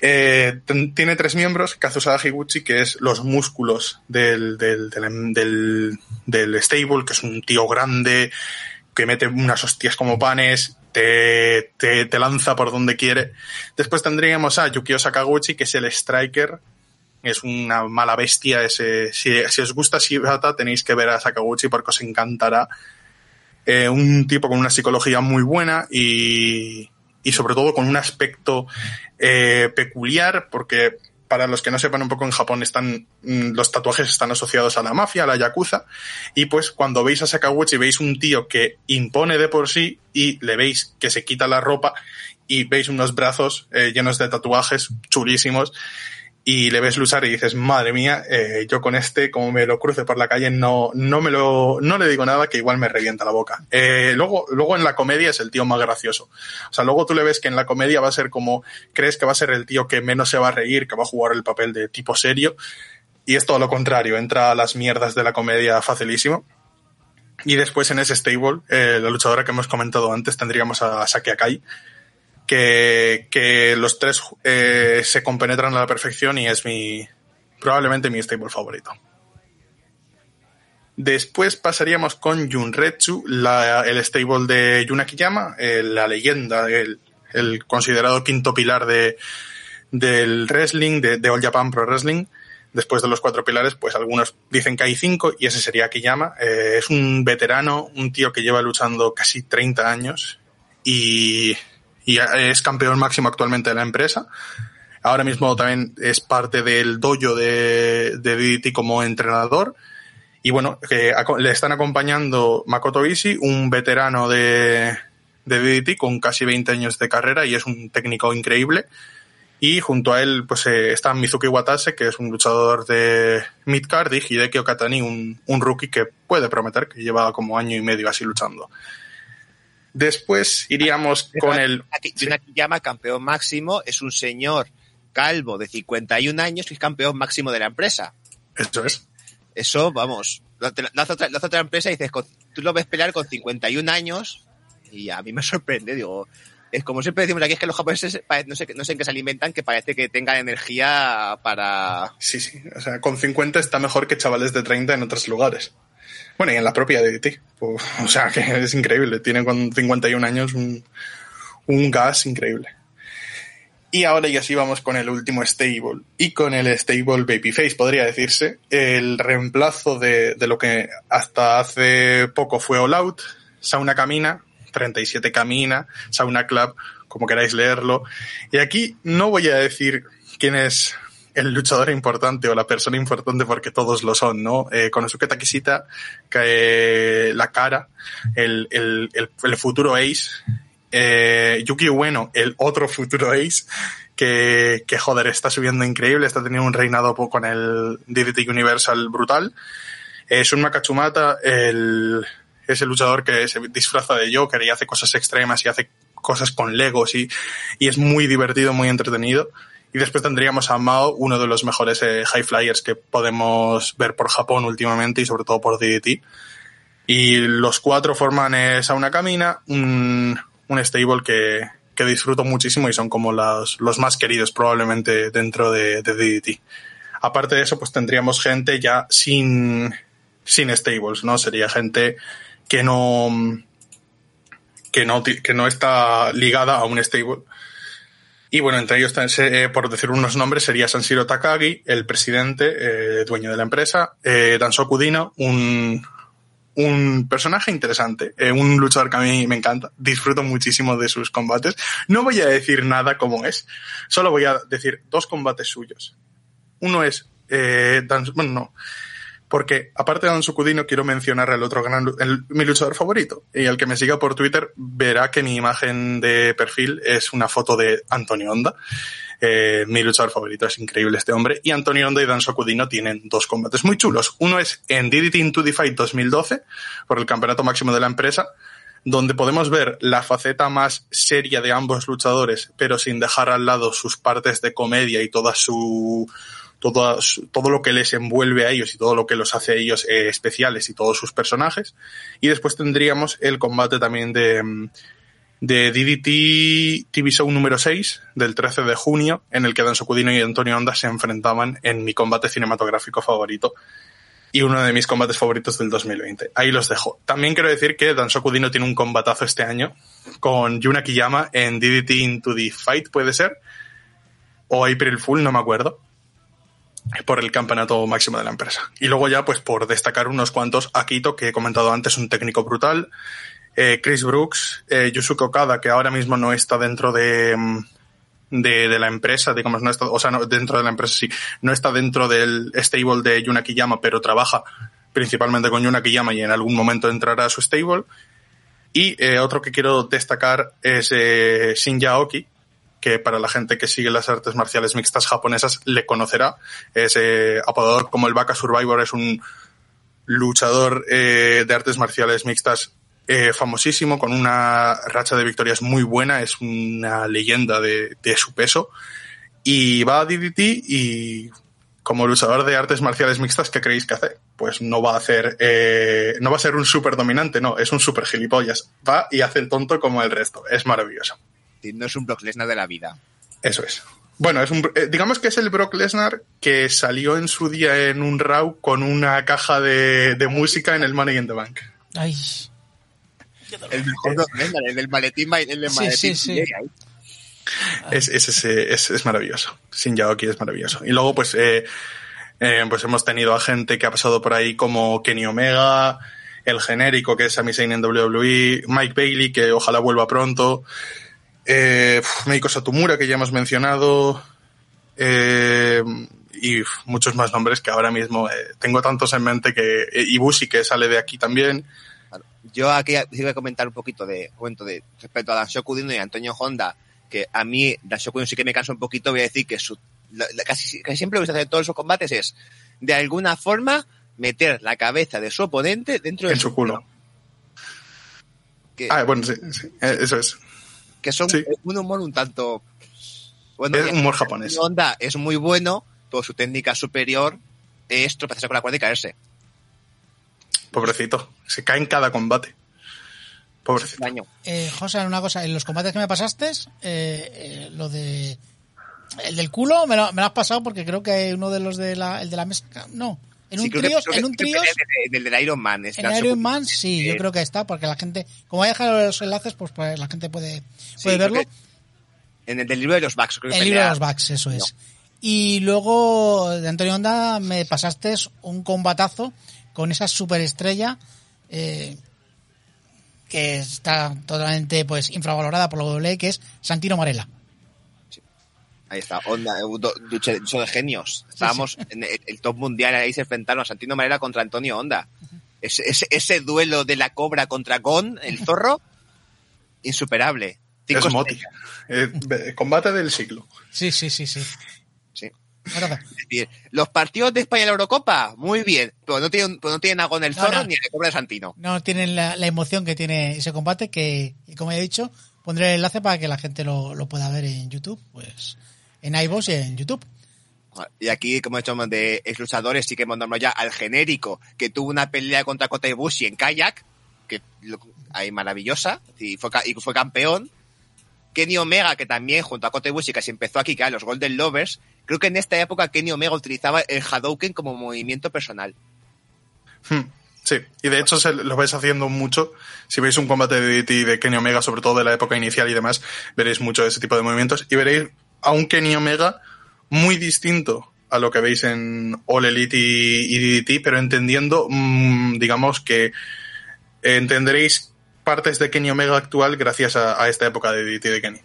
Eh, tiene tres miembros, Kazusada Higuchi, que es los músculos del, del, del, del stable, que es un tío grande, que mete unas hostias como panes, te, te, te, lanza por donde quiere. Después tendríamos a Yukio Sakaguchi, que es el striker. Es una mala bestia. Ese, si, si os gusta Shibata, tenéis que ver a Sakaguchi porque os encantará. Eh, un tipo con una psicología muy buena y, y sobre todo con un aspecto eh, peculiar porque para los que no sepan un poco en Japón están mm, los tatuajes están asociados a la mafia, a la yakuza y pues cuando veis a Sakaguchi veis un tío que impone de por sí y le veis que se quita la ropa y veis unos brazos eh, llenos de tatuajes chulísimos y le ves luchar y dices, madre mía, eh, yo con este, como me lo cruce por la calle, no, no me lo, no le digo nada que igual me revienta la boca. Eh, luego, luego en la comedia es el tío más gracioso. O sea, luego tú le ves que en la comedia va a ser como, crees que va a ser el tío que menos se va a reír, que va a jugar el papel de tipo serio. Y es todo lo contrario, entra a las mierdas de la comedia facilísimo. Y después en ese stable, eh, la luchadora que hemos comentado antes, tendríamos a Saki Akai, que, los tres eh, se compenetran a la perfección y es mi probablemente mi stable favorito. Después pasaríamos con Junretsu, la, el stable de Yuna Kiyama, eh, la leyenda, el, considerado quinto pilar de, del wrestling, de, All Japan Pro Wrestling. Después de los cuatro pilares, pues algunos dicen que hay cinco y ese sería Kiyama. Eh, es un veterano, un tío que lleva luchando casi 30 años y y es campeón máximo actualmente de la empresa. Ahora mismo también es parte del dojo de, de DDT como entrenador. Y bueno, le están acompañando Makoto Ishii, un veterano de, de DDT con casi 20 años de carrera y es un técnico increíble. Y junto a él pues eh, está Mizuki Watase, que es un luchador de midcard, y Hideki Okatani, un, un rookie que puede prometer, que lleva como año y medio así luchando. Después iríamos con el. llama campeón máximo, es un señor calvo de 51 años que es campeón máximo de la empresa. Eso es. Eso, vamos. La, la, otra, otra empresa y dices, tú lo ves pelear con 51 años y a mí me sorprende, digo. Es como siempre decimos aquí, es que los japoneses no sé, no sé en qué se alimentan, que parece que tengan energía para... Sí, sí. O sea, con 50 está mejor que chavales de 30 en otros lugares. Bueno, y en la propia DDT. Pues, o sea, que es increíble. Tiene con 51 años un, un gas increíble. Y ahora ya sí vamos con el último stable. Y con el stable Babyface, podría decirse. El reemplazo de, de lo que hasta hace poco fue All Out. Sauna Camina, 37 Camina, Sauna Club, como queráis leerlo. Y aquí no voy a decir quién es el luchador importante o la persona importante porque todos lo son, ¿no? Eh, Konosuke Takeshita, que, la cara, el, el, el, el futuro Ace, eh, Yuki Ueno, el otro futuro Ace, que, que joder, está subiendo increíble, está teniendo un reinado con el DDT Universal brutal. Eh, Shun Makachumata, el, es el luchador que se disfraza de Joker y hace cosas extremas y hace cosas con Legos y, y es muy divertido, muy entretenido. Y después tendríamos a Mao, uno de los mejores eh, high flyers que podemos ver por Japón últimamente y sobre todo por DDT. Y los cuatro forman esa una camina, un, un stable que, que disfruto muchísimo y son como los, los más queridos probablemente dentro de, de DDT. Aparte de eso, pues tendríamos gente ya sin, sin stables, ¿no? Sería gente que no, que no, que no está ligada a un stable y bueno, entre ellos, eh, por decir unos nombres, sería Sanshiro Takagi, el presidente, eh, dueño de la empresa, eh, Dansoku un, un personaje interesante, eh, un luchador que a mí me encanta, disfruto muchísimo de sus combates. No voy a decir nada como es, solo voy a decir dos combates suyos. Uno es, eh, bueno, no, porque aparte de Don Sukudino quiero mencionar al otro gran, mi luchador favorito. Y el que me siga por Twitter verá que mi imagen de perfil es una foto de Antonio Honda. Eh, mi luchador favorito es increíble este hombre. Y Antonio Honda y Dan Sokudino tienen dos combates muy chulos. Uno es en DDT Into the Fight 2012, por el campeonato máximo de la empresa, donde podemos ver la faceta más seria de ambos luchadores, pero sin dejar al lado sus partes de comedia y toda su, todo, todo lo que les envuelve a ellos y todo lo que los hace a ellos eh, especiales y todos sus personajes. Y después tendríamos el combate también de, de DDT TV Show número 6 del 13 de junio, en el que Dan Socudino y Antonio Onda se enfrentaban en mi combate cinematográfico favorito y uno de mis combates favoritos del 2020. Ahí los dejo. También quiero decir que Dan Sokudino tiene un combatazo este año con Yuna Kiyama en DDT Into the Fight, puede ser, o April Fool, no me acuerdo por el campeonato máximo de la empresa. Y luego ya, pues por destacar unos cuantos, Akito, que he comentado antes, un técnico brutal, eh, Chris Brooks, eh, Yusuke Okada, que ahora mismo no está dentro de, mm, de, de la empresa, digamos, no está, o sea, no, dentro de la empresa sí, no está dentro del stable de Yuna Kiyama, pero trabaja principalmente con Yuna Kiyama y en algún momento entrará a su stable. Y eh, otro que quiero destacar es eh, Shinja que para la gente que sigue las artes marciales mixtas japonesas le conocerá. Es eh, apodador como el Baka Survivor, es un luchador eh, de artes marciales mixtas eh, famosísimo, con una racha de victorias muy buena, es una leyenda de, de su peso. Y va a DDT y como luchador de artes marciales mixtas, ¿qué creéis que hace? Pues no va a hacer, no va a ser un super dominante, no, es un super gilipollas. Va y hace el tonto como el resto. Es maravilloso. No es un Brock Lesnar de la vida. Eso es. Bueno, es un, eh, digamos que es el Brock Lesnar que salió en su día en un Raw con una caja de, de música en el Money in the Bank. Ay, El mejor Brock Lesnar, el del maletín, el del Sí, maletín. sí, sí. Es, es, es, es maravilloso. Sin Yaoki es maravilloso. Y luego, pues, eh, eh, pues hemos tenido a gente que ha pasado por ahí como Kenny Omega, el genérico que es Sami Zayn en WWE, Mike Bailey, que ojalá vuelva pronto, eh, Meiko Satomura, que ya hemos mencionado, eh, y muchos más nombres que ahora mismo eh, tengo tantos en mente que eh, Ibushi, que sale de aquí también. Yo aquí iba a comentar un poquito de, cuento de respecto a Dino y Antonio Honda, que a mí Danshoku Dino sí que me cansa un poquito, voy a decir que su, la- la- casi, casi siempre lo que se hace en todos sus combates es, de alguna forma, meter la cabeza de su oponente dentro de En su culo. Que, Ah, bueno, sí, sí, eh, eso es. Que son sí. un humor un tanto... Bueno, Es humor japonés. Honda es muy bueno, pero su técnica superior es tropezarse con la cuerda y caerse. Pobrecito. Se cae en cada combate. Pobrecito. Daño. eh, José, una cosa, en los combates que me pasaste, eh, eh, lo de el del culo me lo, me lo has pasado porque creo que uno de los de la, el de la mesa, no, en Sí, un que- en un tríos, del- Del, Iron Man. es en Iron Man, sí, yo creo que está porque la gente, como voy a dejar los enlaces, pues, pues la gente puede, puede creo verlo. En el del libro de los Bucks, creo que El libro de los Bucks, eso es. No. Y luego de Antonio Honda me pasaste un combatazo con esa superestrella eh, que está totalmente pues infravalorada por la WWE, que es Santino Marella. Ahí está, onda, eh, duche, duche de genios. Estábamos en el, el top mundial, ahí se enfrentaron a Santino Marella contra Antonio Honda. Ese, ese, ese duelo de la cobra contra Gon, el zorro, insuperable. Cinco Es Moti. Eh, combate del siglo. Sí, sí, sí, sí. Sí. Decir, los partidos de España en la Eurocopa, muy bien, pero no tienen, pero no tienen a Gon el No, zorro no. ni a la cobra de Santino. No tienen la, la emoción que tiene ese combate que, y como he dicho, pondré el enlace para que la gente lo, lo pueda ver en YouTube, pues en iVoox y en YouTube. Y aquí, como he hecho de ex luchadores, sí que hemos nombrado ya al genérico, que tuvo una pelea contra Kota Ibushi en kayak, que ahí maravillosa, y fue, y fue campeón. Kenny Omega, que también junto a Kota Ibushi casi empezó aquí, que eran los Golden Lovers. Creo que en esta época Kenny Omega utilizaba el Hadouken como movimiento personal. Hmm, Sí, y de hecho se lo vais haciendo mucho. Si veis un combate de DDT de Kenny Omega, sobre todo de la época inicial y demás, veréis mucho de ese tipo de movimientos y veréis a un Kenny Omega muy distinto a lo que veis en All Elite y, DDT, pero entendiendo, mm, digamos que entenderéis partes de Kenny Omega actual gracias a, esta época de DDT de Kenny.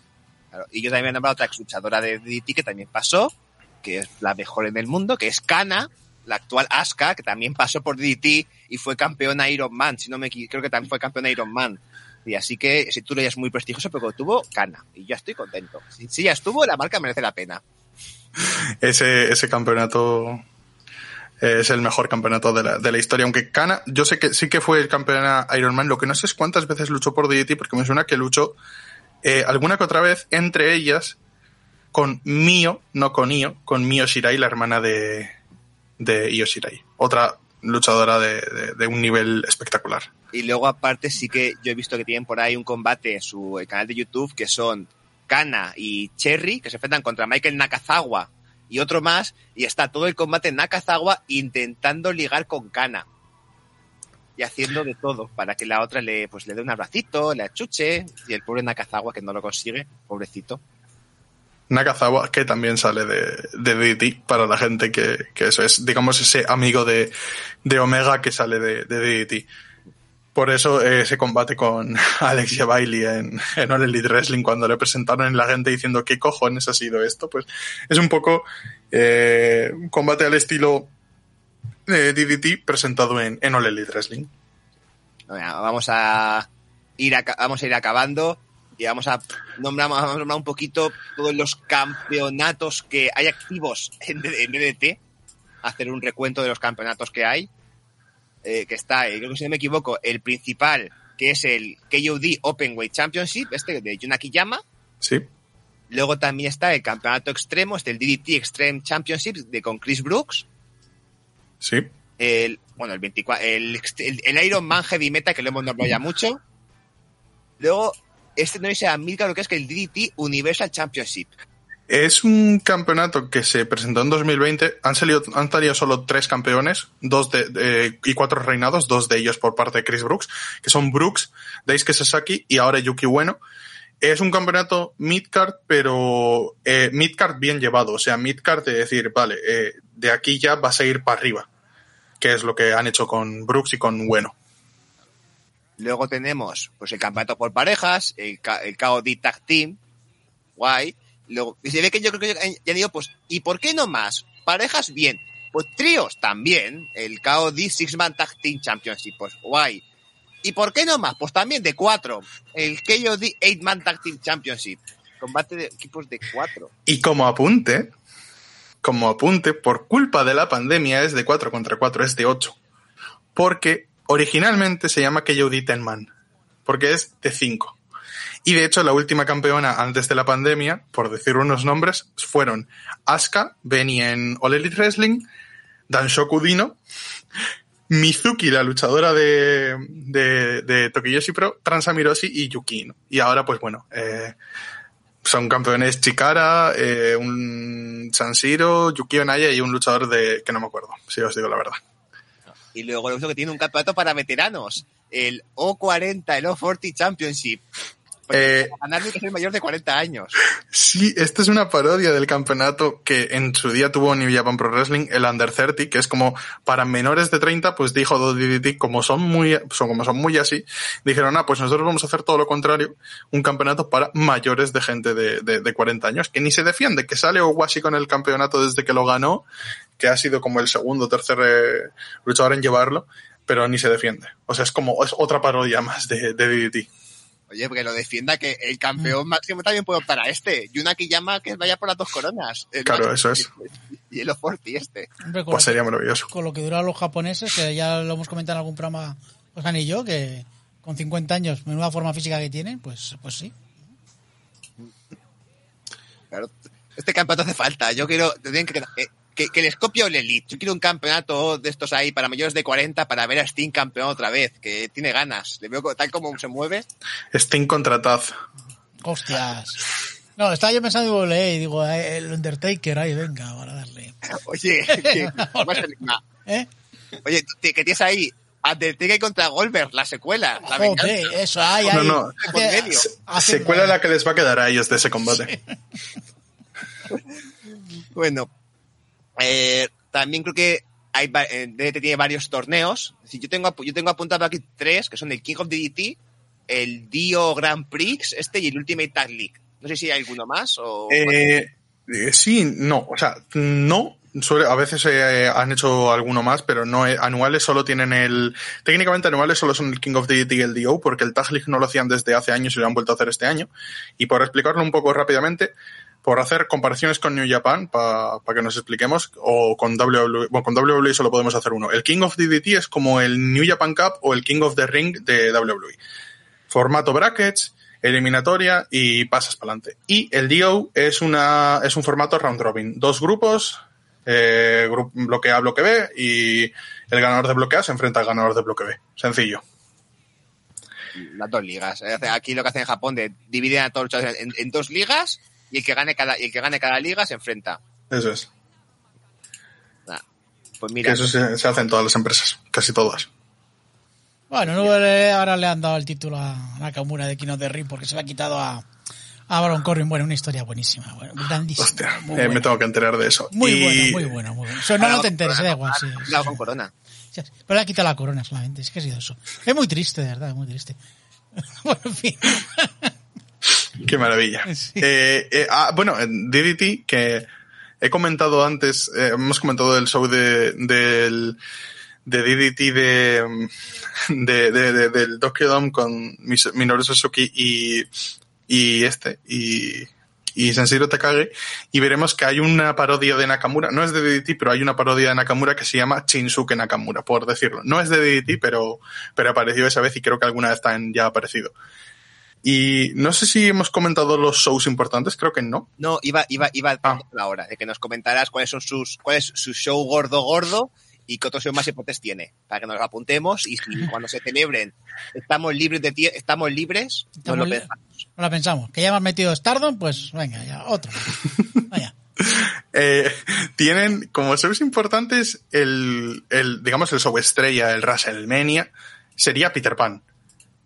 Y yo también he nombrado otra ex luchadora de DDT que también pasó, que es la mejor en el mundo, que es Kana, la actual Asuka, que también pasó por DDT y fue campeona Iron Man, si no me equivoco, creo que también fue campeona Iron Man. Y así que ese título ya es muy prestigioso, pero tuvo Kana. Y ya estoy contento. Si, si ya estuvo, la marca merece la pena. ese, ese campeonato es el mejor campeonato de la, de la historia. Aunque Kana, yo sé que sí que fue el campeón Iron Man, lo que no sé es cuántas veces luchó por DDT, porque me suena que luchó eh, alguna que otra vez, entre ellas, con Mio, no con Io, con Mio Shirai, la hermana de, de Io Shirai. Otra luchadora de, un nivel espectacular. Y luego, aparte, sí que yo he visto que tienen por ahí un combate en su eh, canal de YouTube que son Kana y Cherry, que se enfrentan contra Michael Nakazawa y otro más, y está todo el combate Nakazawa intentando ligar con Kana. Y haciendo de todo para que la otra le, pues, le dé un abracito, le achuche, y el pobre Nakazawa que no lo consigue, pobrecito. Nakazawa, que también sale de, de DDT, para la gente que, que eso es, digamos, ese amigo de, de Omega que sale de, de DDT. Por eso eh, ese combate con Alex Bailey en, en All Elite Wrestling cuando le presentaron en la gente diciendo qué cojones ha sido esto, pues es un poco eh, un combate al estilo de DDT presentado en, en All Elite Wrestling. Vamos a ir vamos a ir acabando y vamos a nombrar, vamos a nombrar un poquito todos los campeonatos que hay activos en, DDT, hacer un recuento de los campeonatos que hay, eh, que está, eh, creo que si no me equivoco, el principal, que es el KOD Openweight Championship, este de Junaki Yama. Sí. Luego también está el campeonato extremo, este el DDT Extreme Championship de con Chris Brooks. Sí. El, bueno, el 24, el, el, el Iron Man Heavy Meta, que lo hemos nombrado ya mucho. Luego, este dice a Milka lo que es que el DDT Universal Championship. Es un campeonato que se presentó en 2020. Han salido, han salido solo tres campeones, dos de, de, y cuatro reinados, dos de ellos por parte de Chris Brooks, que son Brooks, Daisuke Sasaki y ahora Yuki Bueno. Es un campeonato midcard, pero eh, midcard bien llevado. O sea, midcard de decir, vale, eh, de aquí ya vas a ir para arriba, que es lo que han hecho con Brooks y con Bueno. Luego tenemos pues el campeonato por parejas, el, el KOD Tag Team, guay. Luego, y se ve que yo creo que ya han dicho, pues, ¿y por qué no más? Parejas, bien. Pues tríos también. El KOD Six Man Tag Team Championship, pues guay. ¿Y por qué no más? Pues también de cuatro. El KOD Eight Man Tag Team Championship. Combate de equipos de cuatro. Y como apunte, como apunte, por culpa de la pandemia es de cuatro contra cuatro, es de ocho. Porque originalmente se llama KOD Ten Man. Porque es de cinco. Y de hecho, la última campeona antes de la pandemia, por decir unos nombres, fueron Asuka, Benny en All Elite Wrestling, Danshoku Dino, Mizuki, la luchadora de, de, de Tokiyoshi Pro, Transamiroshi y Yuki. ¿no? Y ahora, pues bueno, eh, son campeones Chikara, eh, un Sanshiro, Yuki Onaya y un luchador de que no me acuerdo, si os digo la verdad. Y luego lo que tiene un campeonato para veteranos, el O40, el O40 Championship. Eh, ganar que ser mayor de 40 años. Sí, esta es una parodia del campeonato que en su día tuvo New Japan Pro Wrestling, el Under 30, que es como para menores de 30, pues dijo DDT, como son muy, son, como son muy así, dijeron, ah, pues nosotros vamos a hacer todo lo contrario, un campeonato para mayores de gente de, de, de 40 años, que ni se defiende, que sale Owashi con el campeonato desde que lo ganó, que ha sido como el segundo o tercer eh, luchador en llevarlo, pero ni se defiende. O sea, es como, es otra parodia más de, de DDT. Oye, porque lo defienda que el campeón máximo también puede optar a este. Y una que llama que vaya por las dos coronas. El claro, eso es. Y el Oforti este. Hombre, pues sería maravilloso. Con lo que duran los japoneses, que ya lo hemos comentado en algún programa, Osan y yo, que con 50 años, menuda forma física que tienen, pues, pues sí. Claro, este campeonato hace falta. Yo quiero, tendrían que, eh, que, que les copie el Elite. Yo quiero un campeonato de estos ahí para mayores de 40 para ver a Sting campeón otra vez, que tiene ganas. Le veo tal como se mueve. Sting contra Taz. Hostias. No, estaba yo pensando y digo, el Undertaker, ahí venga, para darle. Oye, que, ¿Eh? Oye, que tienes ahí Undertaker contra Goldberg, la secuela. La Joder, eso, ahí, ahí. No, no. secuela la que les va a quedar a ellos de ese combate. Sí. bueno, eh, también creo que hay, eh, DDT tiene varios torneos. Es decir, yo tengo, yo tengo apuntado aquí tres, que son el King of DDT, el Dio Grand Prix, este y el Ultimate Tag League. No sé si hay alguno más o... Eh, eh, sí, no, o sea, no. A veces eh, han hecho alguno más, pero no anuales solo tienen el. Técnicamente anuales solo son el King of DDT y el DO, porque el Tag League no lo hacían desde hace años y lo han vuelto a hacer este año. Y por explicarlo un poco rápidamente, por hacer comparaciones con New Japan, para pa que nos expliquemos, o con WWE, bueno, con WWE solo podemos hacer uno. El King of DDT es como el New Japan Cup o el King of the Ring de WWE. Formato brackets, eliminatoria y pasas para adelante. Y el DO es una, es un formato round robin. Dos grupos, eh, grupo, bloque A, bloque B, y el ganador de bloque A se enfrenta al ganador de bloque B. Sencillo. Las dos ligas. Aquí lo que hacen en Japón de dividen a todos en, en dos ligas y el que gane cada, y el que gane cada liga se enfrenta. Eso es. Nah, pues mira. Que eso se, se, hace en todas las empresas, casi todas. Bueno, no, ahora le han dado el título a Nakamura de Kino de Ring porque se le ha quitado a, a Baron Corbin. Bueno, una historia buenísima, bueno, grandísima. Hostia, eh, me tengo que enterar de eso. Muy y... bueno, muy bueno, muy bueno. Eso no, no te enteres, da igual. Sí, sí. con Corona. Pero le ha quitado la corona solamente, es que ha sido eso. Es muy triste, de verdad, es muy triste. bueno, en fin. Qué maravilla. Sí. Eh, eh, ah, bueno, en DDT, que he comentado antes, eh, hemos comentado del show de, del, de DDT de, de, de- de- del Tokyo Dome con Minoru Suzuki y, y este, y, y Senshiro Takage, y veremos que hay una parodia de Nakamura, no es de DDT, pero hay una parodia de Nakamura que se llama Shinsuke Nakamura, por decirlo. No es de DDT, pero, pero apareció esa vez y creo que alguna vez también ya ha aparecido. Y no sé si hemos comentado los shows importantes, creo que no. No, iba, iba, iba Ah. a la hora de que nos comentaras cuáles son sus, cuál es su show gordo gordo y qué otros shows más importantes tiene, para que nos lo apuntemos y si cuando se celebren estamos libres de estamos libres, nos Estamos lo li- pensamos. No la pensamos. Que ya hemos metido Stardom, pues venga, ya, otro. Vaya. Eh, tienen como shows importantes el, el, digamos, el show estrella, el WrestleMania, sería Peter Pan.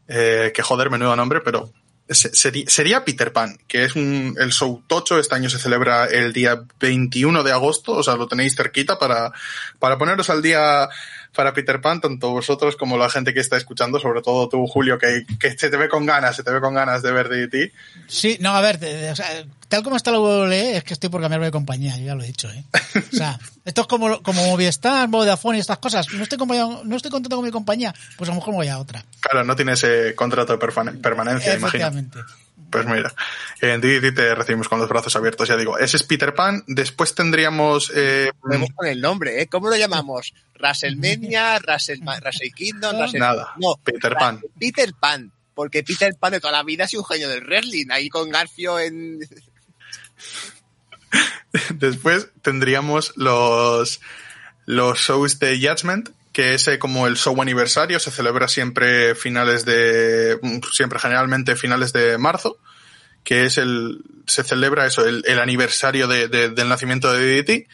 Eh, que joder, menudo nombre, pero se- sería, sería Peter Pan, que es un, el show tocho. Este año se celebra el día 21 de agosto, o sea, lo tenéis cerquita para, para poneros al día para Peter Pan, tanto vosotros como la gente que está escuchando, sobre todo tú, Julio, que, que se te ve con ganas, se te ve con ganas de ver de ti. Sí, no, a ver, o sea, tal como está la WWE, es que estoy por cambiarme de compañía, yo ya lo he dicho, ¿eh? O sea, esto es como, como Movistar, Vodafone y estas cosas. No estoy, no estoy contento con mi compañía, pues a lo mejor me voy a otra. Claro, no tiene ese contrato de permanencia, imagino. Pues mira, en DDT te recibimos con los brazos abiertos, ya digo. Ese es Peter Pan. Después tendríamos... Eh, Podemos con el nombre, ¿eh? ¿Cómo lo llamamos? Wrestle, Wrestle Kingdom, Wrestle... Nada, No, Peter Pan. Peter Pan. Porque Peter Pan de toda la vida ha sido un genio del wrestling, ahí con Garfio en... Después tendríamos los, los shows de Judgment, que es como el show aniversario, se celebra siempre finales de, mm, siempre generalmente finales de marzo, que es el, se celebra eso, el, el aniversario de- de- del nacimiento de DDT.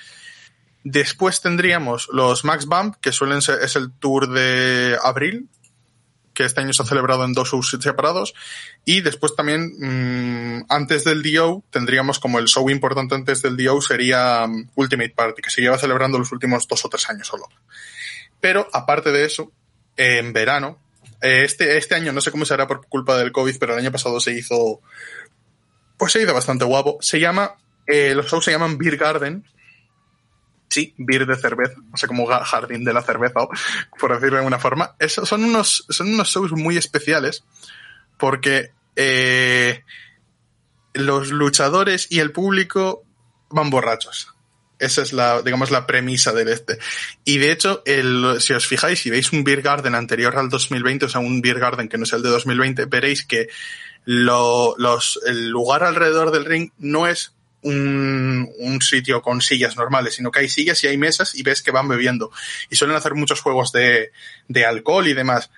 Después tendríamos los Max Bump, que suelen ser, es el tour de abril, que este año se ha celebrado en dos shows separados. Y después también, mm, antes del DO, tendríamos como el show importante antes del DO sería mm, Ultimate Party, que se lleva celebrando los últimos dos o tres años solo. Pero aparte de eso, en verano, eh, este, este año no sé cómo se hará por culpa del COVID, pero el año pasado se hizo, pues se hizo bastante guapo. Se llama, eh, los shows se llaman Beer Garden. Sí, beer de cerveza, sé cómo ga- jardín de la cerveza, o- por decirlo de alguna forma. Eso, son, unos, son unos shows muy especiales porque eh, los luchadores y el público van borrachos. Esa es la, digamos, la premisa del este. Y de hecho, el, si os fijáis, si veis un Beer Garden anterior al 2020, o sea, un Beer Garden que no es el de 2020, veréis que lo, los, el lugar alrededor del ring no es un, un sitio con sillas normales, sino que hay sillas y hay mesas y ves que van bebiendo. Y suelen hacer muchos juegos de, de alcohol y demás.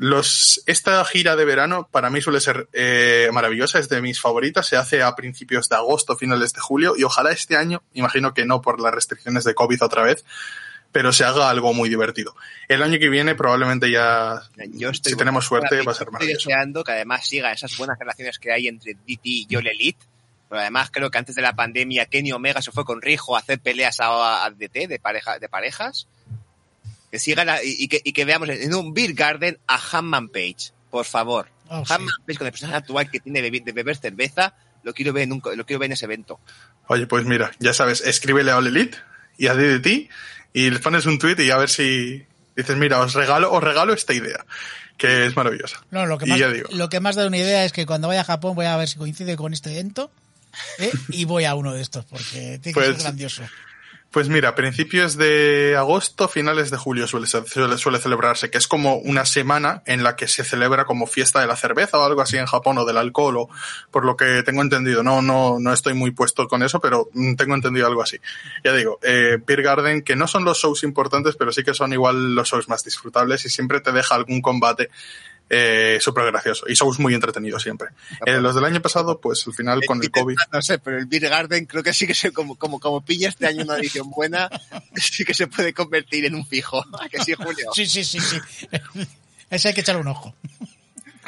Los, esta gira de verano para mí suele ser eh, maravillosa, es de mis favoritas, se hace a principios de agosto, finales de julio y ojalá este año, imagino que no por las restricciones de COVID otra vez, pero se haga algo muy divertido. El año que viene probablemente ya, Yo estoy si tenemos suerte, Estoy va a ser maravilloso. deseando que además siga esas buenas relaciones que hay entre DT y All Elite. Pero además creo que antes de la pandemia Kenny Omega se fue con Rijo a hacer peleas a, a DT de, pareja, de parejas. Que sigan a- y, y que, y que veamos en un Beer Garden a Hanman Page, por favor. Oh, sí. Page con el personaje actual que tiene de, beber cerveza, lo quiero ver en un, lo quiero ver en ese evento. Oye, pues mira, ya sabes, escríbele a All Elite y a DDT y les pones un tweet y a ver si dices, mira, os regalo, os regalo esta idea, que es maravillosa. No, lo que, y más, ya digo, lo que más da una idea es que cuando vaya a Japón voy a ver si coincide con este evento ¿eh? y voy a uno de estos porque tiene que Pues- ser grandioso. Pues mira, principios de agosto, finales de julio suele, celebrarse, que es como una semana en la que se celebra como fiesta de la cerveza o algo así en Japón o del alcohol, o por lo que tengo entendido. No, no, no estoy muy puesto con eso, pero mm, tengo entendido algo así. Ya digo, eh, Beer Garden, que no son los shows importantes, pero sí que son igual los shows más disfrutables y siempre te deja algún combate eh, súper gracioso y shows muy entretenidos siempre. Eh, los del año pasado, pues al final con el COVID. No sé, pero el Beer Garden creo que sí que se, como, como, como pilla este año una edición buena, sí que se puede convertir en un fijo. ¿A que sí, Julio? Sí, sí, sí, sí. Ese hay que echarle un ojo.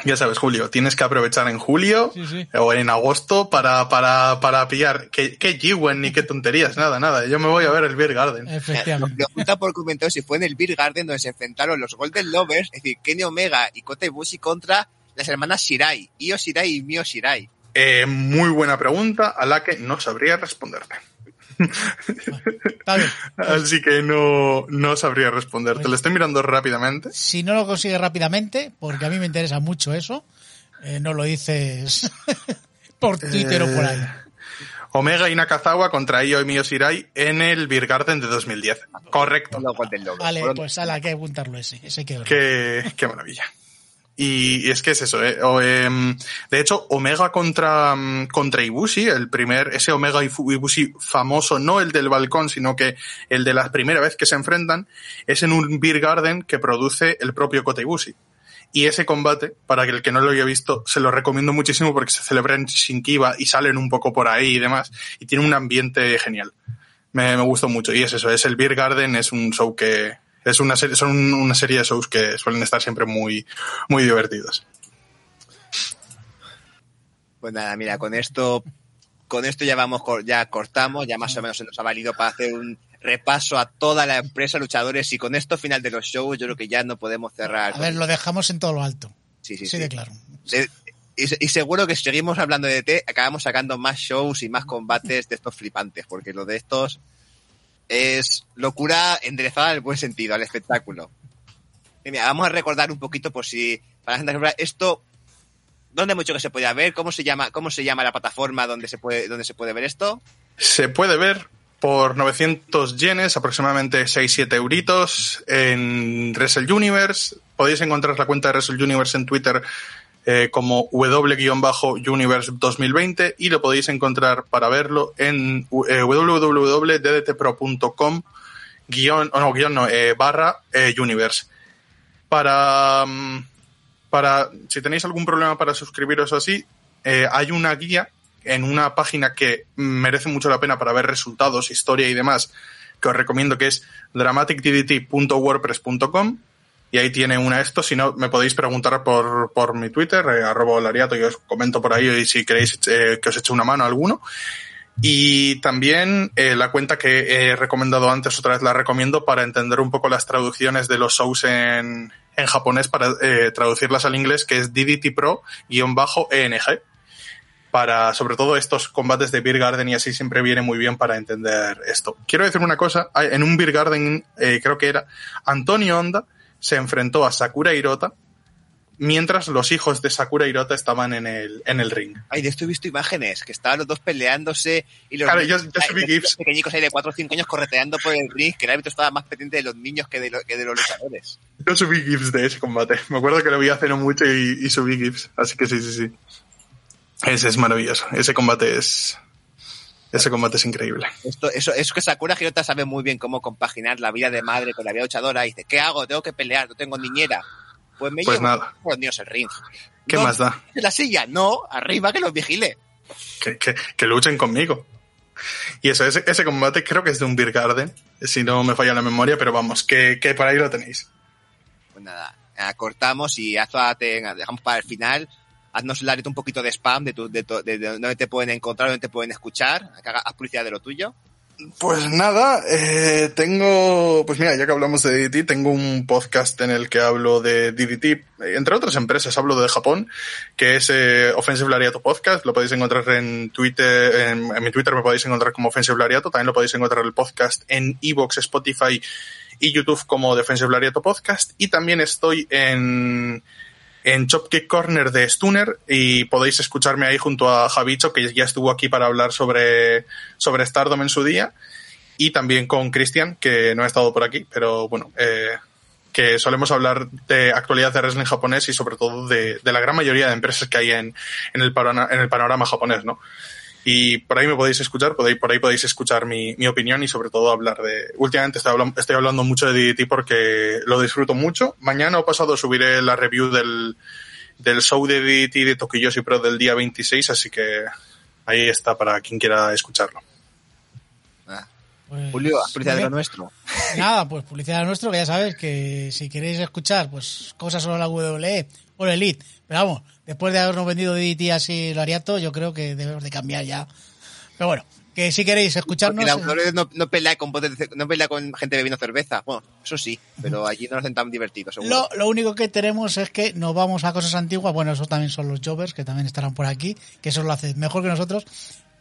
Ya sabes, Julio, tienes que aprovechar en julio Sí, sí. o en agosto para, para, para pillar. ¿Qué, qué G-Wen ni qué tonterías? Nada, nada. Yo me voy a ver el Beer Garden. Nos Efectivamente. pregunta por comentario si fue en el Beer Garden donde se enfrentaron los Golden Lovers, es decir, Kenny Omega y Kota Ibushi contra las hermanas Shirai, Io Shirai y Mio Shirai. Eh, muy buena pregunta a la que no sabría responderte. Está bien. Así que no, no sabría responderte. Pues- Lo estoy mirando rápidamente. Si no lo consigues rápidamente, porque a mí me interesa mucho eso, eh, no lo dices por Twitter o por ahí. Omega y Nakazawa contra Io y Mio Shirai en el Beer Garden de 2010. Correcto. Vale, pues ala, hay que apuntarlo ese. Ese que Qué, qué maravilla. Y, es que es eso, ¿eh? Em, de hecho, Omega contra, mm, contra Ibushi, el primer, ese Omega Ibushi famoso, no el del balcón, sino que el de la primera vez que se enfrentan, es en un Beer Garden que produce el propio Kota Ibushi. Y ese combate, para el que no lo haya visto, se lo recomiendo muchísimo porque se celebra en Shinkiba y salen un poco por ahí y demás, y tiene un ambiente genial. Me, me gustó mucho. Y es eso, es el Beer Garden, es un show que, es una serie, son una serie de shows que suelen estar siempre muy, muy divertidos. Pues nada, mira, con esto, con esto ya vamos, ya cortamos, ya más o menos se nos ha valido para hacer un repaso a toda la empresa luchadores y con esto final de los shows yo creo que ya no podemos cerrar. A ver, lo dejamos en todo lo alto. sí, sí, Sí, sí. claro. Y, y seguro que si seguimos hablando de DT, acabamos sacando más shows y más combates de estos flipantes, porque lo de estos es locura enderezada en el buen sentido, al espectáculo. Vamos a recordar un poquito por si, para la gente esto, ¿dónde mucho que se puede ver? ¿Cómo se llama, cómo se llama la plataforma donde se puede, donde se puede ver esto? Se puede ver por 900 yenes, aproximadamente 6-7 euritos, en Wrestle Universe. Podéis encontrar la cuenta de Wrestle Universe en Twitter eh, como W-Universe 2020 y lo podéis encontrar para verlo en eh, www.ddtpro.com guion, no, guion no, eh, barra eh, Universe. Para, mm, para, si tenéis algún problema para suscribiros así, hay una guía en una página que merece mucho la pena para ver resultados, historia y demás, que os recomiendo que es dramaticddt.wordpress.com y ahí tiene una esto, si no me podéis preguntar por, por mi Twitter, eh, arroba lariato, y os comento por ahí y si queréis eh, que os eche una mano a alguno. Y también eh, la cuenta que he recomendado antes, otra vez la recomiendo para entender un poco las traducciones de los shows en, en japonés para eh, traducirlas al inglés, que es DDT Pro-ENG. Para, sobre todo, estos combates de Beer Garden y así siempre viene muy bien para entender esto. Quiero decir una cosa, hay- en un Beer Garden, creo que era, Antonio Honda se enfrentó a Sakura Hirota mientras los hijos de Sakura Hirota estaban en el, en el ring. Ay, de esto he visto imágenes, que estaban los dos peleándose y los Claro, niños- yo subí ay, los gifs. pequeñicos ahí de 4 o 5 años correteando por el ring, que el árbitro estaba más pendiente de los niños que de, lo- que de los luchadores. Yo subí GIFs de ese combate. Me acuerdo que lo vi hace no mucho y, y subí GIFs. Así que sí, sí, sí. Ese es maravilloso. Ese combate es. Ese combate es increíble. Esto, eso, eso que Sakura Hirota sabe muy bien cómo compaginar la vida de madre con la vida luchadora. Y dice, ¿qué hago? Tengo que pelear, no tengo niñera. Pues me Pues llevo nada. los niños el ring. ¿Qué No, más da? la silla, no, arriba que los vigile. Que, que, que luchen conmigo. Y eso, ese, ese combate creo que es de un Beer Garden, si no me falla la memoria, pero vamos, que, que por ahí lo tenéis. Pues nada, cortamos y haz, te dejamos para el final. Haznos Laret, un poquito de spam de, tu, de, tu- de, de dónde te pueden encontrar, dónde te pueden escuchar. Haz publicidad de lo tuyo. Pues nada, eh, tengo, pues mira, ya que hablamos de DDT, tengo un podcast en el que hablo de DDT, entre otras empresas, hablo de Japón, que es eh, Offensive Lariato Podcast, lo podéis encontrar en Twitter, en, en mi Twitter me podéis encontrar como Offensive Lariato, también lo podéis encontrar el podcast en Evox, Spotify y YouTube como Defensive Lariato Podcast, y también estoy en, en Chopkick Corner de Stunner y podéis escucharme ahí junto a Javicho, que ya estuvo aquí para hablar sobre, sobre Stardom en su día, y también con Cristian, que no ha estado por aquí, pero bueno, eh, que solemos hablar de actualidad de wrestling japonés y sobre todo de, de la gran mayoría de empresas que hay en, en, el, en el panorama japonés, ¿no? Y por ahí me podéis escuchar, podéis, por ahí podéis escuchar mi, mi opinión y sobre todo hablar de... Últimamente estoy hablando, estoy hablando mucho de DDT porque lo disfruto mucho. Mañana o pasado subiré la review del, del show de DDT de Tokiyoshi Pro del día 26, así que ahí está para quien quiera escucharlo. Ah, Pues, Julio, publicidad de lo nuestro. Nada, pues publicidad nuestro, que ya sabes que si queréis escuchar pues cosas sobre la WWE o la Elite, pero vamos, después de habernos vendido DDT así lo Ariato, yo creo que debemos de cambiar ya. Pero bueno, que si queréis escucharnos... Porque la WWE no, no pelea con, no pelea con gente bebiendo cerveza. Bueno, eso sí, pero allí no lo hacen tan divertido, seguro. Lo, lo único que tenemos es que nos vamos a cosas antiguas. Bueno, eso también son los Jovers, que también estarán por aquí, que eso lo hacen mejor que nosotros.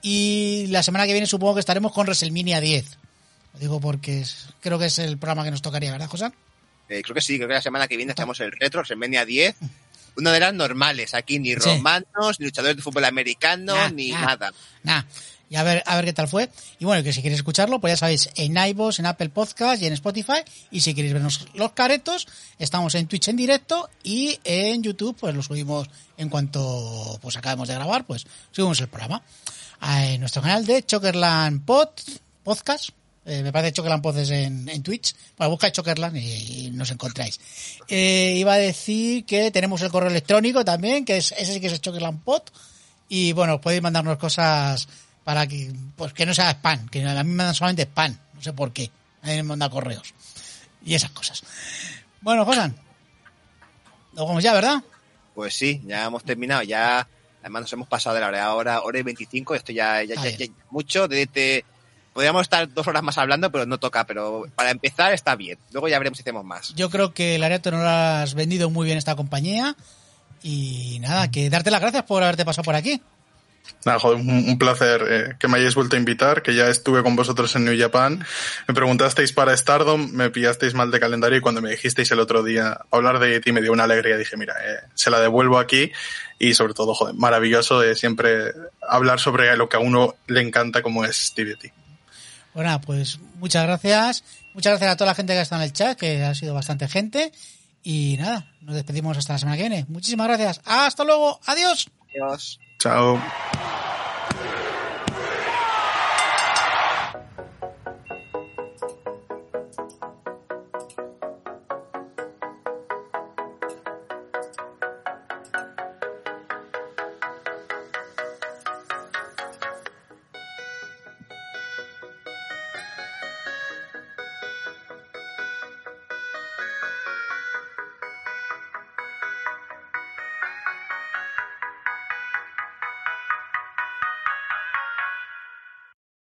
Y la semana que viene supongo que estaremos con WrestleMania 10. Lo digo porque es- creo que es el programa que nos tocaría, ¿verdad, José? Eh, creo que sí, creo que la semana que viene hacemos el retro, WrestleMania 10. Una de las normales, aquí ni Sí. romanos, ni luchadores de fútbol americano, Nah, ni nah. nada. Nada. Y a ver, a ver qué tal fue. Y bueno, que si queréis escucharlo, pues ya sabéis, en iVoox, en Apple Podcast y en Spotify. Y si queréis vernos los caretos, estamos en Twitch en directo y en YouTube, pues lo subimos en cuanto pues acabemos de grabar, pues subimos el programa. A en nuestro canal de Chokerland Pod, Podcast. Eh, me parece Chokerland Pod es en, en Twitch. Bueno, busca Chokerland y, y nos encontráis. Eh, iba a decir que tenemos el correo electrónico también, que es ese sí que es el Chokerland Pod. Y bueno, podéis mandarnos cosas para que, pues que no sea spam, que a mí me mandan solamente spam, no sé por qué. A mí me mandan correos. Y esas cosas. Bueno, Josan. Nos vamos ya, ¿verdad? Pues sí, ya hemos terminado, ya además nos hemos pasado de la hora ahora, hora y 25, esto ya, ya, Ah, ya, ya- mucho, de, de- podríamos estar dos horas más hablando, pero no toca, pero para empezar está bien, luego ya veremos si hacemos más. Yo creo que Lareto no has vendido muy bien esta compañía. Y nada, que darte las gracias por haberte pasado por aquí. Nada, joder, un, un placer eh, que me hayáis vuelto a invitar, que ya estuve con vosotros en New Japan. Me preguntasteis para Stardom, me pillasteis mal de calendario y cuando me dijisteis el otro día hablar de ti me dio una alegría. Dije, mira, eh, se la devuelvo aquí y sobre todo, joder, maravilloso de siempre hablar sobre lo que a uno le encanta como es TBT. Pues nada, pues muchas gracias. Muchas gracias a toda la gente que ha estado en el chat, que ha sido bastante gente. Y nada, nos despedimos hasta la semana que viene. Muchísimas gracias. Hasta luego. Adiós. Adiós. Chao.